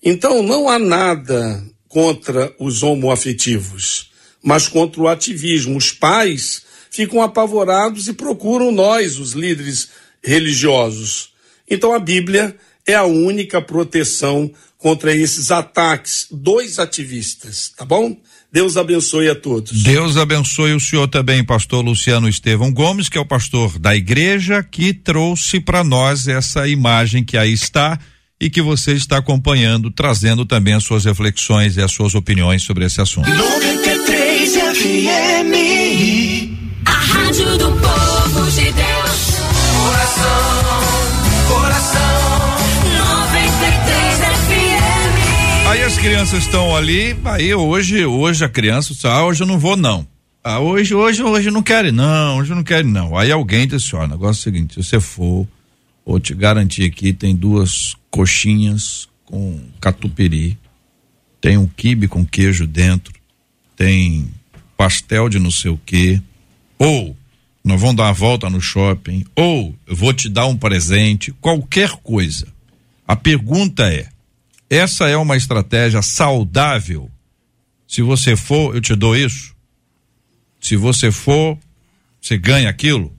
Então não há nada contra os homoafetivos, mas contra o ativismo. Os pais ficam apavorados e procuram nós, os líderes religiosos. Então a Bíblia é a única proteção contra esses ataques. Dois ativistas, tá bom? Deus abençoe a todos. Deus abençoe o senhor também, pastor Luciano Estevão Gomes, que é o pastor da igreja que trouxe para nós essa imagem que aí está e que você está acompanhando, trazendo também as suas reflexões e as suas opiniões sobre esse assunto. 93 FM, a rádio do povo de Deus. Coração, crianças estão ali, aí hoje, hoje a criança, ah, hoje eu não vou não. Ah, hoje, hoje, hoje não quero não, hoje não quero não. Aí alguém disse, ó, o negócio é o seguinte, se você for, vou te garantir aqui, tem duas coxinhas com catupiry, tem um quibe com queijo dentro, tem pastel de não sei o quê, ou nós vamos dar uma volta no shopping, ou eu vou te dar um presente, qualquer coisa. A pergunta é: essa é uma estratégia saudável? Se você for, eu te dou isso? Se você for, você ganha aquilo?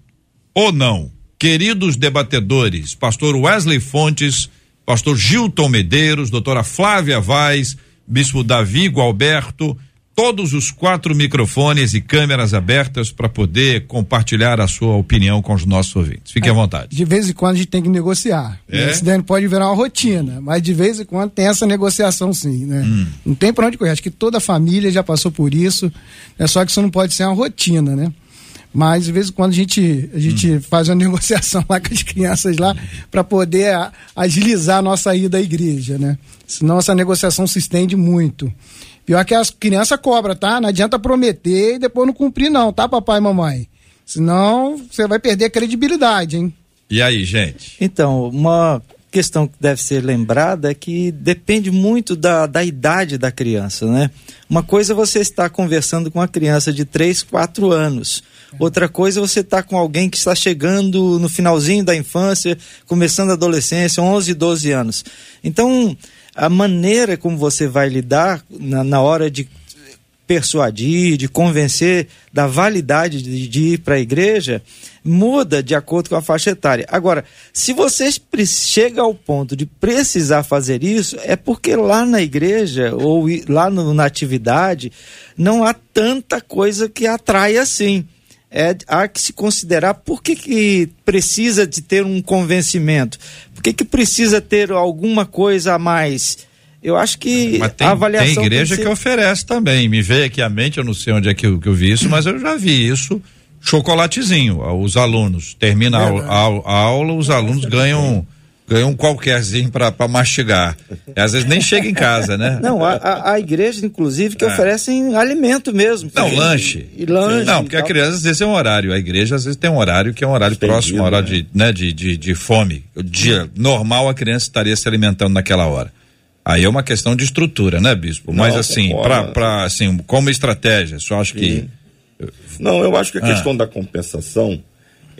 Ou não? Queridos debatedores, pastor Wesley Fontes, pastor Gilton Medeiros, doutora Flávia Vaz, bispo Davi Gualberto, todos os quatro microfones e câmeras abertas para poder compartilhar a sua opinião com os nossos ouvintes. Fique é, à vontade. De vez em quando a gente tem que negociar. É? Isso daí pode virar uma rotina, mas de vez em quando tem essa negociação sim, né? Hum. Não tem para onde correr. Acho que toda a família já passou por isso. É só que isso não pode ser uma rotina, né? Mas de vez em quando a gente, a gente hum. faz uma (laughs) negociação lá com as crianças lá para poder agilizar a nossa ida à igreja, né? Senão essa negociação se estende muito. Pior que as crianças cobram, tá? Não adianta prometer e depois não cumprir, não, tá, papai e mamãe? Senão você vai perder a credibilidade, hein? E aí, gente? Então, uma questão que deve ser lembrada é que depende muito da, da idade da criança, né? Uma coisa é você estar conversando com uma criança de 3, 4 anos. Outra coisa é você estar com alguém que está chegando no finalzinho da infância, começando a adolescência, 11, 12 anos. Então, a maneira como você vai lidar na, na hora de persuadir, de convencer da validade de, de ir para a igreja, muda de acordo com a faixa etária. Agora, se você chega ao ponto de precisar fazer isso, é porque lá na igreja ou lá no, na atividade não há tanta coisa que atrai assim. É, há que se considerar por que, que precisa de ter um convencimento, por que, que precisa ter alguma coisa a mais? Eu acho que tem, a avaliação. Tem igreja que, ser... que, oferece também. Me veio aqui à mente, eu não sei onde é que eu, que eu vi isso, mas eu já vi isso. Chocolatezinho, os alunos. Termina a, a, a aula, os alunos ganham ganha um qualquerzinho para mastigar. E às vezes nem chega em casa, né? Não, a, a, a igreja, inclusive, que é. oferecem alimento mesmo. Não, lanche. E lanche. Não, porque a criança às vezes é um horário. A igreja às vezes tem um horário que é um horário próximo, um horário né? de, né, de, de, de fome. O dia normal a criança estaria se alimentando naquela hora. Aí é uma questão de estrutura, né, bispo? Mas Não, assim, para assim, como estratégia, só acho que. Não, eu acho que a ah. questão da compensação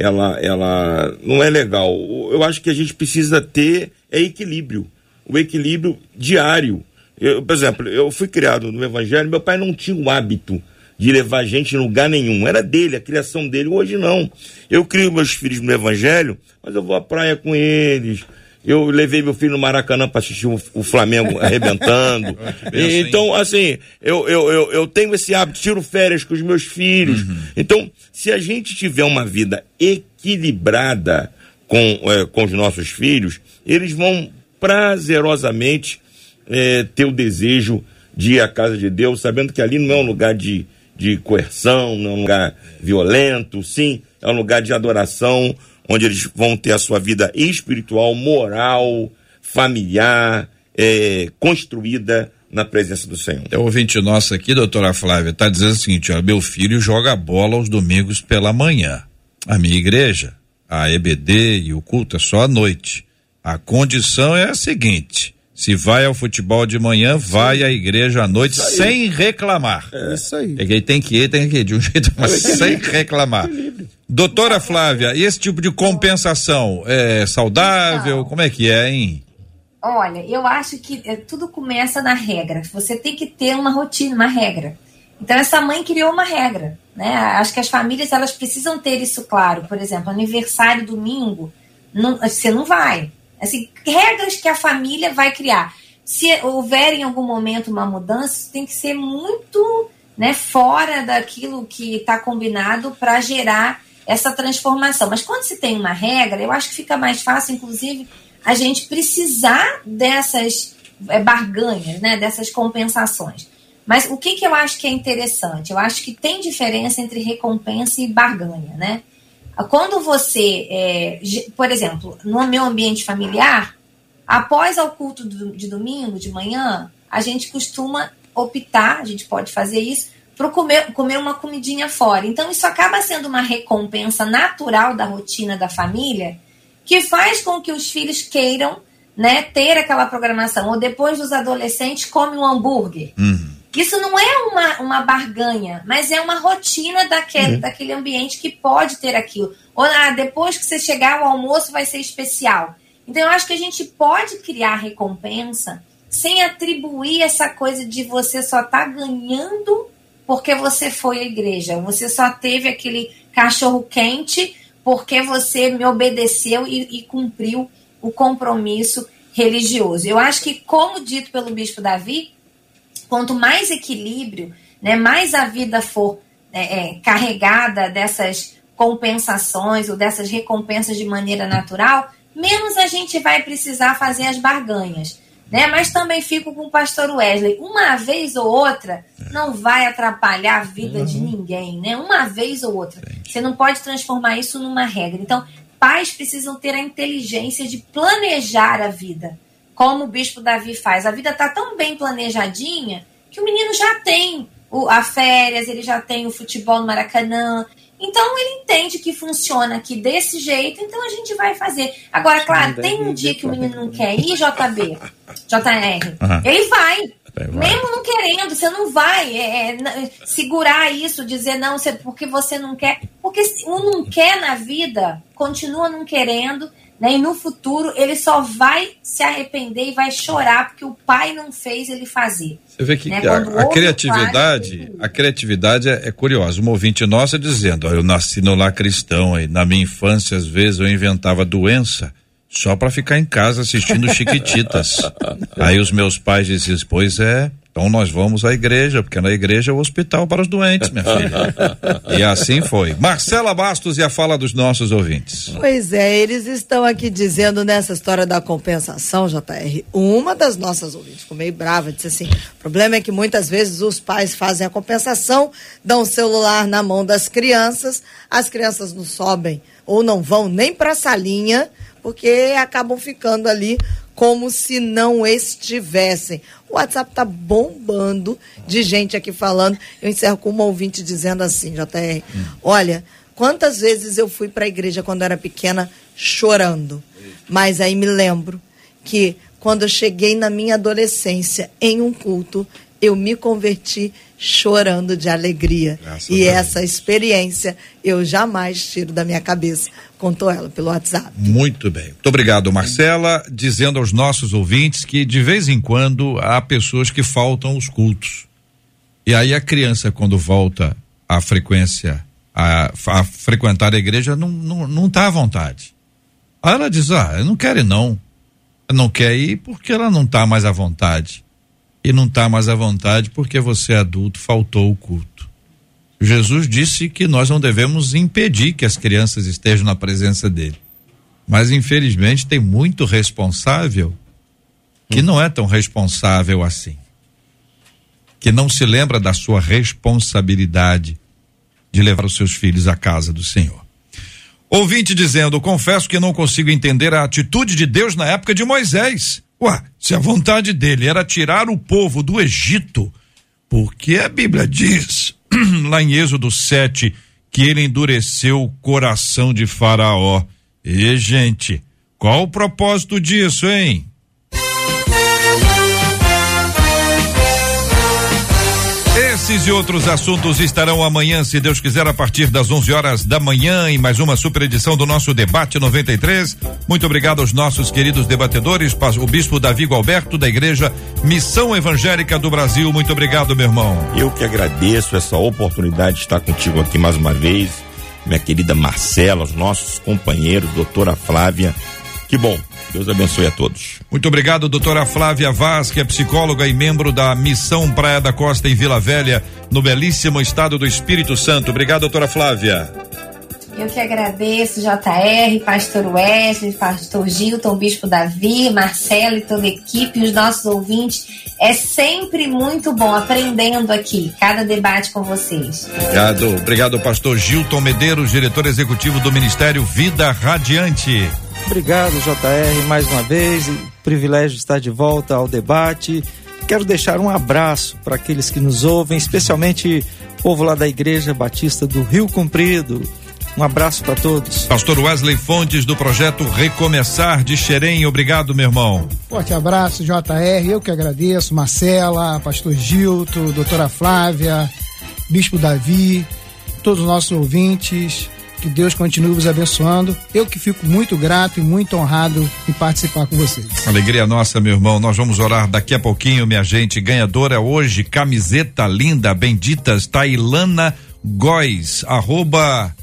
ela, ela não é legal. Eu acho que a gente precisa ter é equilíbrio, o equilíbrio diário. Eu, por exemplo, eu fui criado no Evangelho, meu pai não tinha o hábito de levar gente em lugar nenhum. Era dele, a criação dele. Hoje não. Eu crio meus filhos no Evangelho, mas eu vou à praia com eles, eu levei meu filho no Maracanã para assistir o, Flamengo (laughs) arrebentando. e, então, assim, eu, eu, eu, eu, tenho esse hábito, tiro férias com os meus filhos. Uhum. Então, se a gente tiver uma vida equilibrada com, é, com os nossos filhos, eles vão prazerosamente é, ter o desejo de ir à casa de Deus, sabendo que ali não é um lugar de, de coerção, não é um lugar violento, sim, é um lugar de adoração, onde eles vão ter a sua vida espiritual, moral, familiar, é, construída na presença do Senhor. O ouvinte nosso aqui, doutora Flávia, está dizendo o seguinte: ó, meu filho joga bola aos domingos pela manhã. A minha igreja, a EBD e o culto é só à noite. A condição é a seguinte: se vai ao futebol de manhã, vai à igreja à noite sem reclamar. É isso aí. É que tem que ir, tem que ir de um (laughs) jeito, mas sem reclamar. Doutora Flávia, e esse tipo de compensação é saudável? Não. Como é que é, hein? Olha, eu acho que é, tudo começa na regra. Você tem que ter uma rotina, uma regra. Então essa mãe criou uma regra, né? Acho que as famílias elas precisam ter isso claro. Por exemplo, aniversário domingo, não, você não vai. Assim, regras que a família vai criar. Se houver em algum momento uma mudança, tem que ser muito, né, fora daquilo que está combinado para gerar essa transformação. Mas quando se tem uma regra, eu acho que fica mais fácil, inclusive, a gente precisar dessas é, barganhas, né, dessas compensações. Mas o que, que eu acho que é interessante? Eu acho que tem diferença entre recompensa e barganha, né? Quando você, é, por exemplo, no meu ambiente familiar, após o culto de domingo, de manhã, a gente costuma optar, a gente pode fazer isso, para comer, comer uma comidinha fora. Então, isso acaba sendo uma recompensa natural da rotina da família, que faz com que os filhos queiram né, ter aquela programação. Ou depois dos adolescentes, come um hambúrguer. Uhum. Isso não é uma, uma barganha, mas é uma rotina daquele, uhum. daquele ambiente que pode ter aquilo. Ou ah, depois que você chegar, o almoço vai ser especial. Então, eu acho que a gente pode criar recompensa sem atribuir essa coisa de você só estar tá ganhando porque você foi à igreja. Você só teve aquele cachorro quente porque você me obedeceu e, e cumpriu o compromisso religioso. Eu acho que, como dito pelo bispo Davi, quanto mais equilíbrio, né, mais a vida for é, é, carregada dessas compensações ou dessas recompensas de maneira natural, menos a gente vai precisar fazer as barganhas. Né? Mas também fico com o pastor Wesley. Uma vez ou outra não vai atrapalhar a vida uhum. de ninguém, né? Uma vez ou outra. Você não pode transformar isso numa regra. Então, pais precisam ter a inteligência de planejar a vida como o bispo Davi faz. A vida está tão bem planejadinha que o menino já tem o, a férias, ele já tem o futebol no Maracanã. Então ele entende que funciona aqui desse jeito, então a gente vai fazer. Agora, claro, tem um dia que o menino não quer ir, JB, JR, uhum. ele vai. Mesmo não querendo, você não vai é, é, segurar isso, dizer não, você, porque você não quer. Porque o não quer na vida continua não querendo, né? E no futuro ele só vai se arrepender e vai chorar porque o pai não fez ele fazer. Você vê que né? a, a criatividade, pai, a criatividade é, é, curiosa. Uma ouvinte nossa dizendo, ó, eu nasci no lar cristão e na minha infância às vezes eu inventava doença só para ficar em casa assistindo Chiquititas. (laughs) Aí os meus pais diziam, pois é, então nós vamos à igreja, porque na igreja é o hospital para os doentes, minha filha. e assim foi. Marcela Bastos e a fala dos nossos ouvintes. Pois é, eles estão aqui dizendo nessa história da compensação, JR. Uma das nossas ouvintes ficou meio brava, disse assim: o problema é que muitas vezes os pais fazem a compensação, dão o celular na mão das crianças, as crianças não sobem ou não vão nem para a salinha, porque acabam ficando ali como se não estivessem. O WhatsApp está bombando de gente aqui falando. Eu encerro com uma ouvinte dizendo assim, JR, hum. olha, quantas vezes eu fui para a igreja quando era pequena chorando. Mas aí me lembro que quando eu cheguei na minha adolescência em um culto, eu me converti chorando de alegria. Graças e essa experiência eu jamais tiro da minha cabeça. Contou ela pelo WhatsApp. Muito bem. Muito obrigado, Marcela, dizendo aos nossos ouvintes que de vez em quando há pessoas que faltam os cultos. E aí a criança, quando volta à frequência, a, a frequentar a igreja, não, não, não tá à vontade. Aí ela diz: Ah, eu não quero ir, não. Não quer ir porque ela não está mais à vontade e não está mais à vontade porque você é adulto, faltou o culto. Jesus disse que nós não devemos impedir que as crianças estejam na presença dele. Mas infelizmente tem muito responsável que não é tão responsável assim. Que não se lembra da sua responsabilidade de levar os seus filhos à casa do Senhor. Ouvinte dizendo: confesso que não consigo entender a atitude de Deus na época de Moisés. Ué, se a vontade dele era tirar o povo do Egito, porque a Bíblia diz, (clears throat) lá em Êxodo 7, que ele endureceu o coração de Faraó. E, gente, qual o propósito disso, hein? Esses e outros assuntos estarão amanhã, se Deus quiser, a partir das 11 horas da manhã, em mais uma super edição do nosso Debate 93. Muito obrigado aos nossos queridos debatedores, o Bispo Davi Alberto, da Igreja Missão Evangélica do Brasil. Muito obrigado, meu irmão. Eu que agradeço essa oportunidade de estar contigo aqui mais uma vez, minha querida Marcela, os nossos companheiros, doutora Flávia. Que bom Deus abençoe a todos. Muito obrigado, doutora Flávia Vaz, que é psicóloga e membro da Missão Praia da Costa em Vila Velha, no belíssimo estado do Espírito Santo. Obrigado, doutora Flávia. Eu que agradeço, JR, Pastor Wesley, Pastor Gilton, Bispo Davi, Marcelo e toda a equipe, e os nossos ouvintes. É sempre muito bom aprendendo aqui, cada debate com vocês. Obrigado, obrigado, Pastor Gilton Medeiros, diretor executivo do Ministério Vida Radiante. Obrigado, JR, mais uma vez. Privilégio estar de volta ao debate. Quero deixar um abraço para aqueles que nos ouvem, especialmente o povo lá da Igreja Batista do Rio Comprido. Um abraço para todos. Pastor Wesley Fontes, do projeto Recomeçar de Xerém. Obrigado, meu irmão. Forte abraço, JR. Eu que agradeço. Marcela, Pastor Gilto, doutora Flávia, Bispo Davi, todos os nossos ouvintes. Que Deus continue vos abençoando. Eu que fico muito grato e muito honrado em participar com vocês. Alegria nossa, meu irmão. Nós vamos orar daqui a pouquinho, minha gente. Ganhadora hoje, camiseta linda, benditas, Tailana Góes, arroba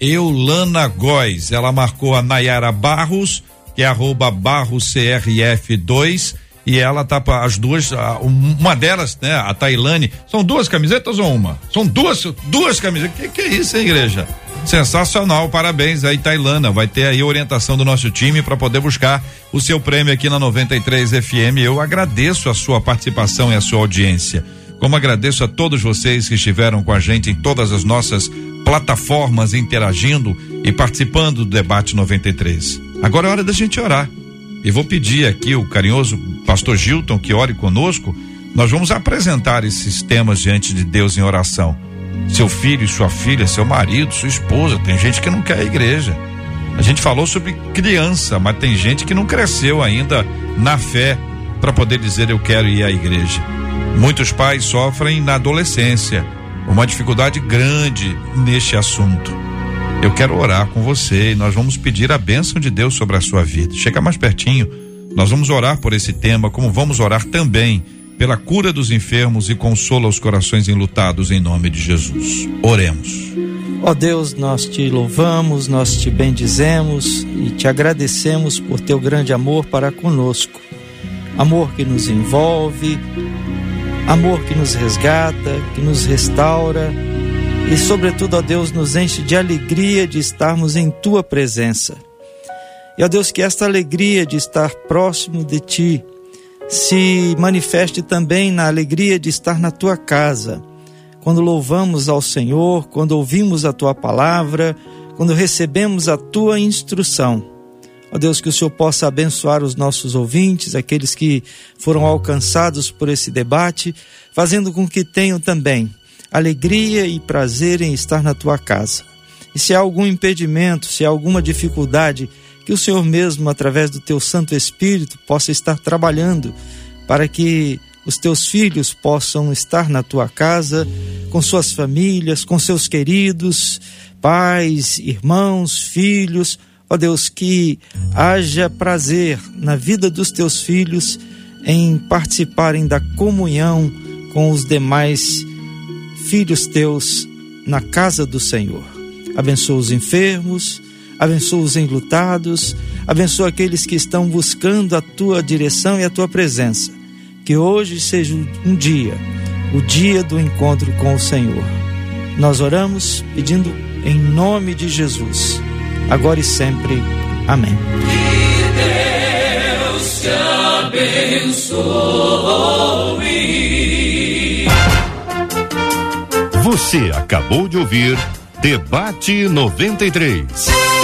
Eulana Góes. Ela marcou a Nayara Barros, que é arroba Barros CRF2 e ela tá as duas, uma delas, né, a Tailane, são duas camisetas ou uma? São duas, duas camisetas. Que que é isso, hein, igreja? Sensacional, parabéns aí, Tailana. Vai ter aí orientação do nosso time para poder buscar o seu prêmio aqui na 93 FM. Eu agradeço a sua participação e a sua audiência. Como agradeço a todos vocês que estiveram com a gente em todas as nossas plataformas interagindo e participando do debate 93. Agora é hora da gente orar. E vou pedir aqui o carinhoso pastor Gilton que ore conosco. Nós vamos apresentar esses temas diante de Deus em oração seu filho sua filha, seu marido, sua esposa. Tem gente que não quer a igreja. A gente falou sobre criança, mas tem gente que não cresceu ainda na fé para poder dizer eu quero ir à igreja. Muitos pais sofrem na adolescência uma dificuldade grande neste assunto. Eu quero orar com você e nós vamos pedir a bênção de Deus sobre a sua vida. Chega mais pertinho, nós vamos orar por esse tema, como vamos orar também pela cura dos enfermos e consola os corações enlutados em nome de Jesus. Oremos. Ó Deus, nós te louvamos, nós te bendizemos e te agradecemos por teu grande amor para conosco. Amor que nos envolve, amor que nos resgata, que nos restaura e, sobretudo, ó Deus, nos enche de alegria de estarmos em tua presença. E, ó Deus, que esta alegria de estar próximo de ti se manifeste também na alegria de estar na tua casa. Quando louvamos ao Senhor, quando ouvimos a tua palavra, quando recebemos a tua instrução. Ó Deus, que o Senhor possa abençoar os nossos ouvintes, aqueles que foram alcançados por esse debate, fazendo com que tenham também alegria e prazer em estar na tua casa. E se há algum impedimento, se há alguma dificuldade, que o Senhor mesmo, através do teu Santo Espírito, possa estar trabalhando para que os teus filhos possam estar na tua casa, com suas famílias, com seus queridos, pais, irmãos, filhos. Ó Deus, que haja prazer na vida dos teus filhos em participarem da comunhão com os demais filhos teus na casa do Senhor. Abençoa os enfermos, abençoa os enlutados, abençoa aqueles que estão buscando a tua direção e a tua presença. Que hoje seja um dia, o dia do encontro com o Senhor. Nós oramos pedindo em nome de Jesus, agora e sempre. Amém. Que Deus te abençoe. Você acabou de ouvir Debate 93.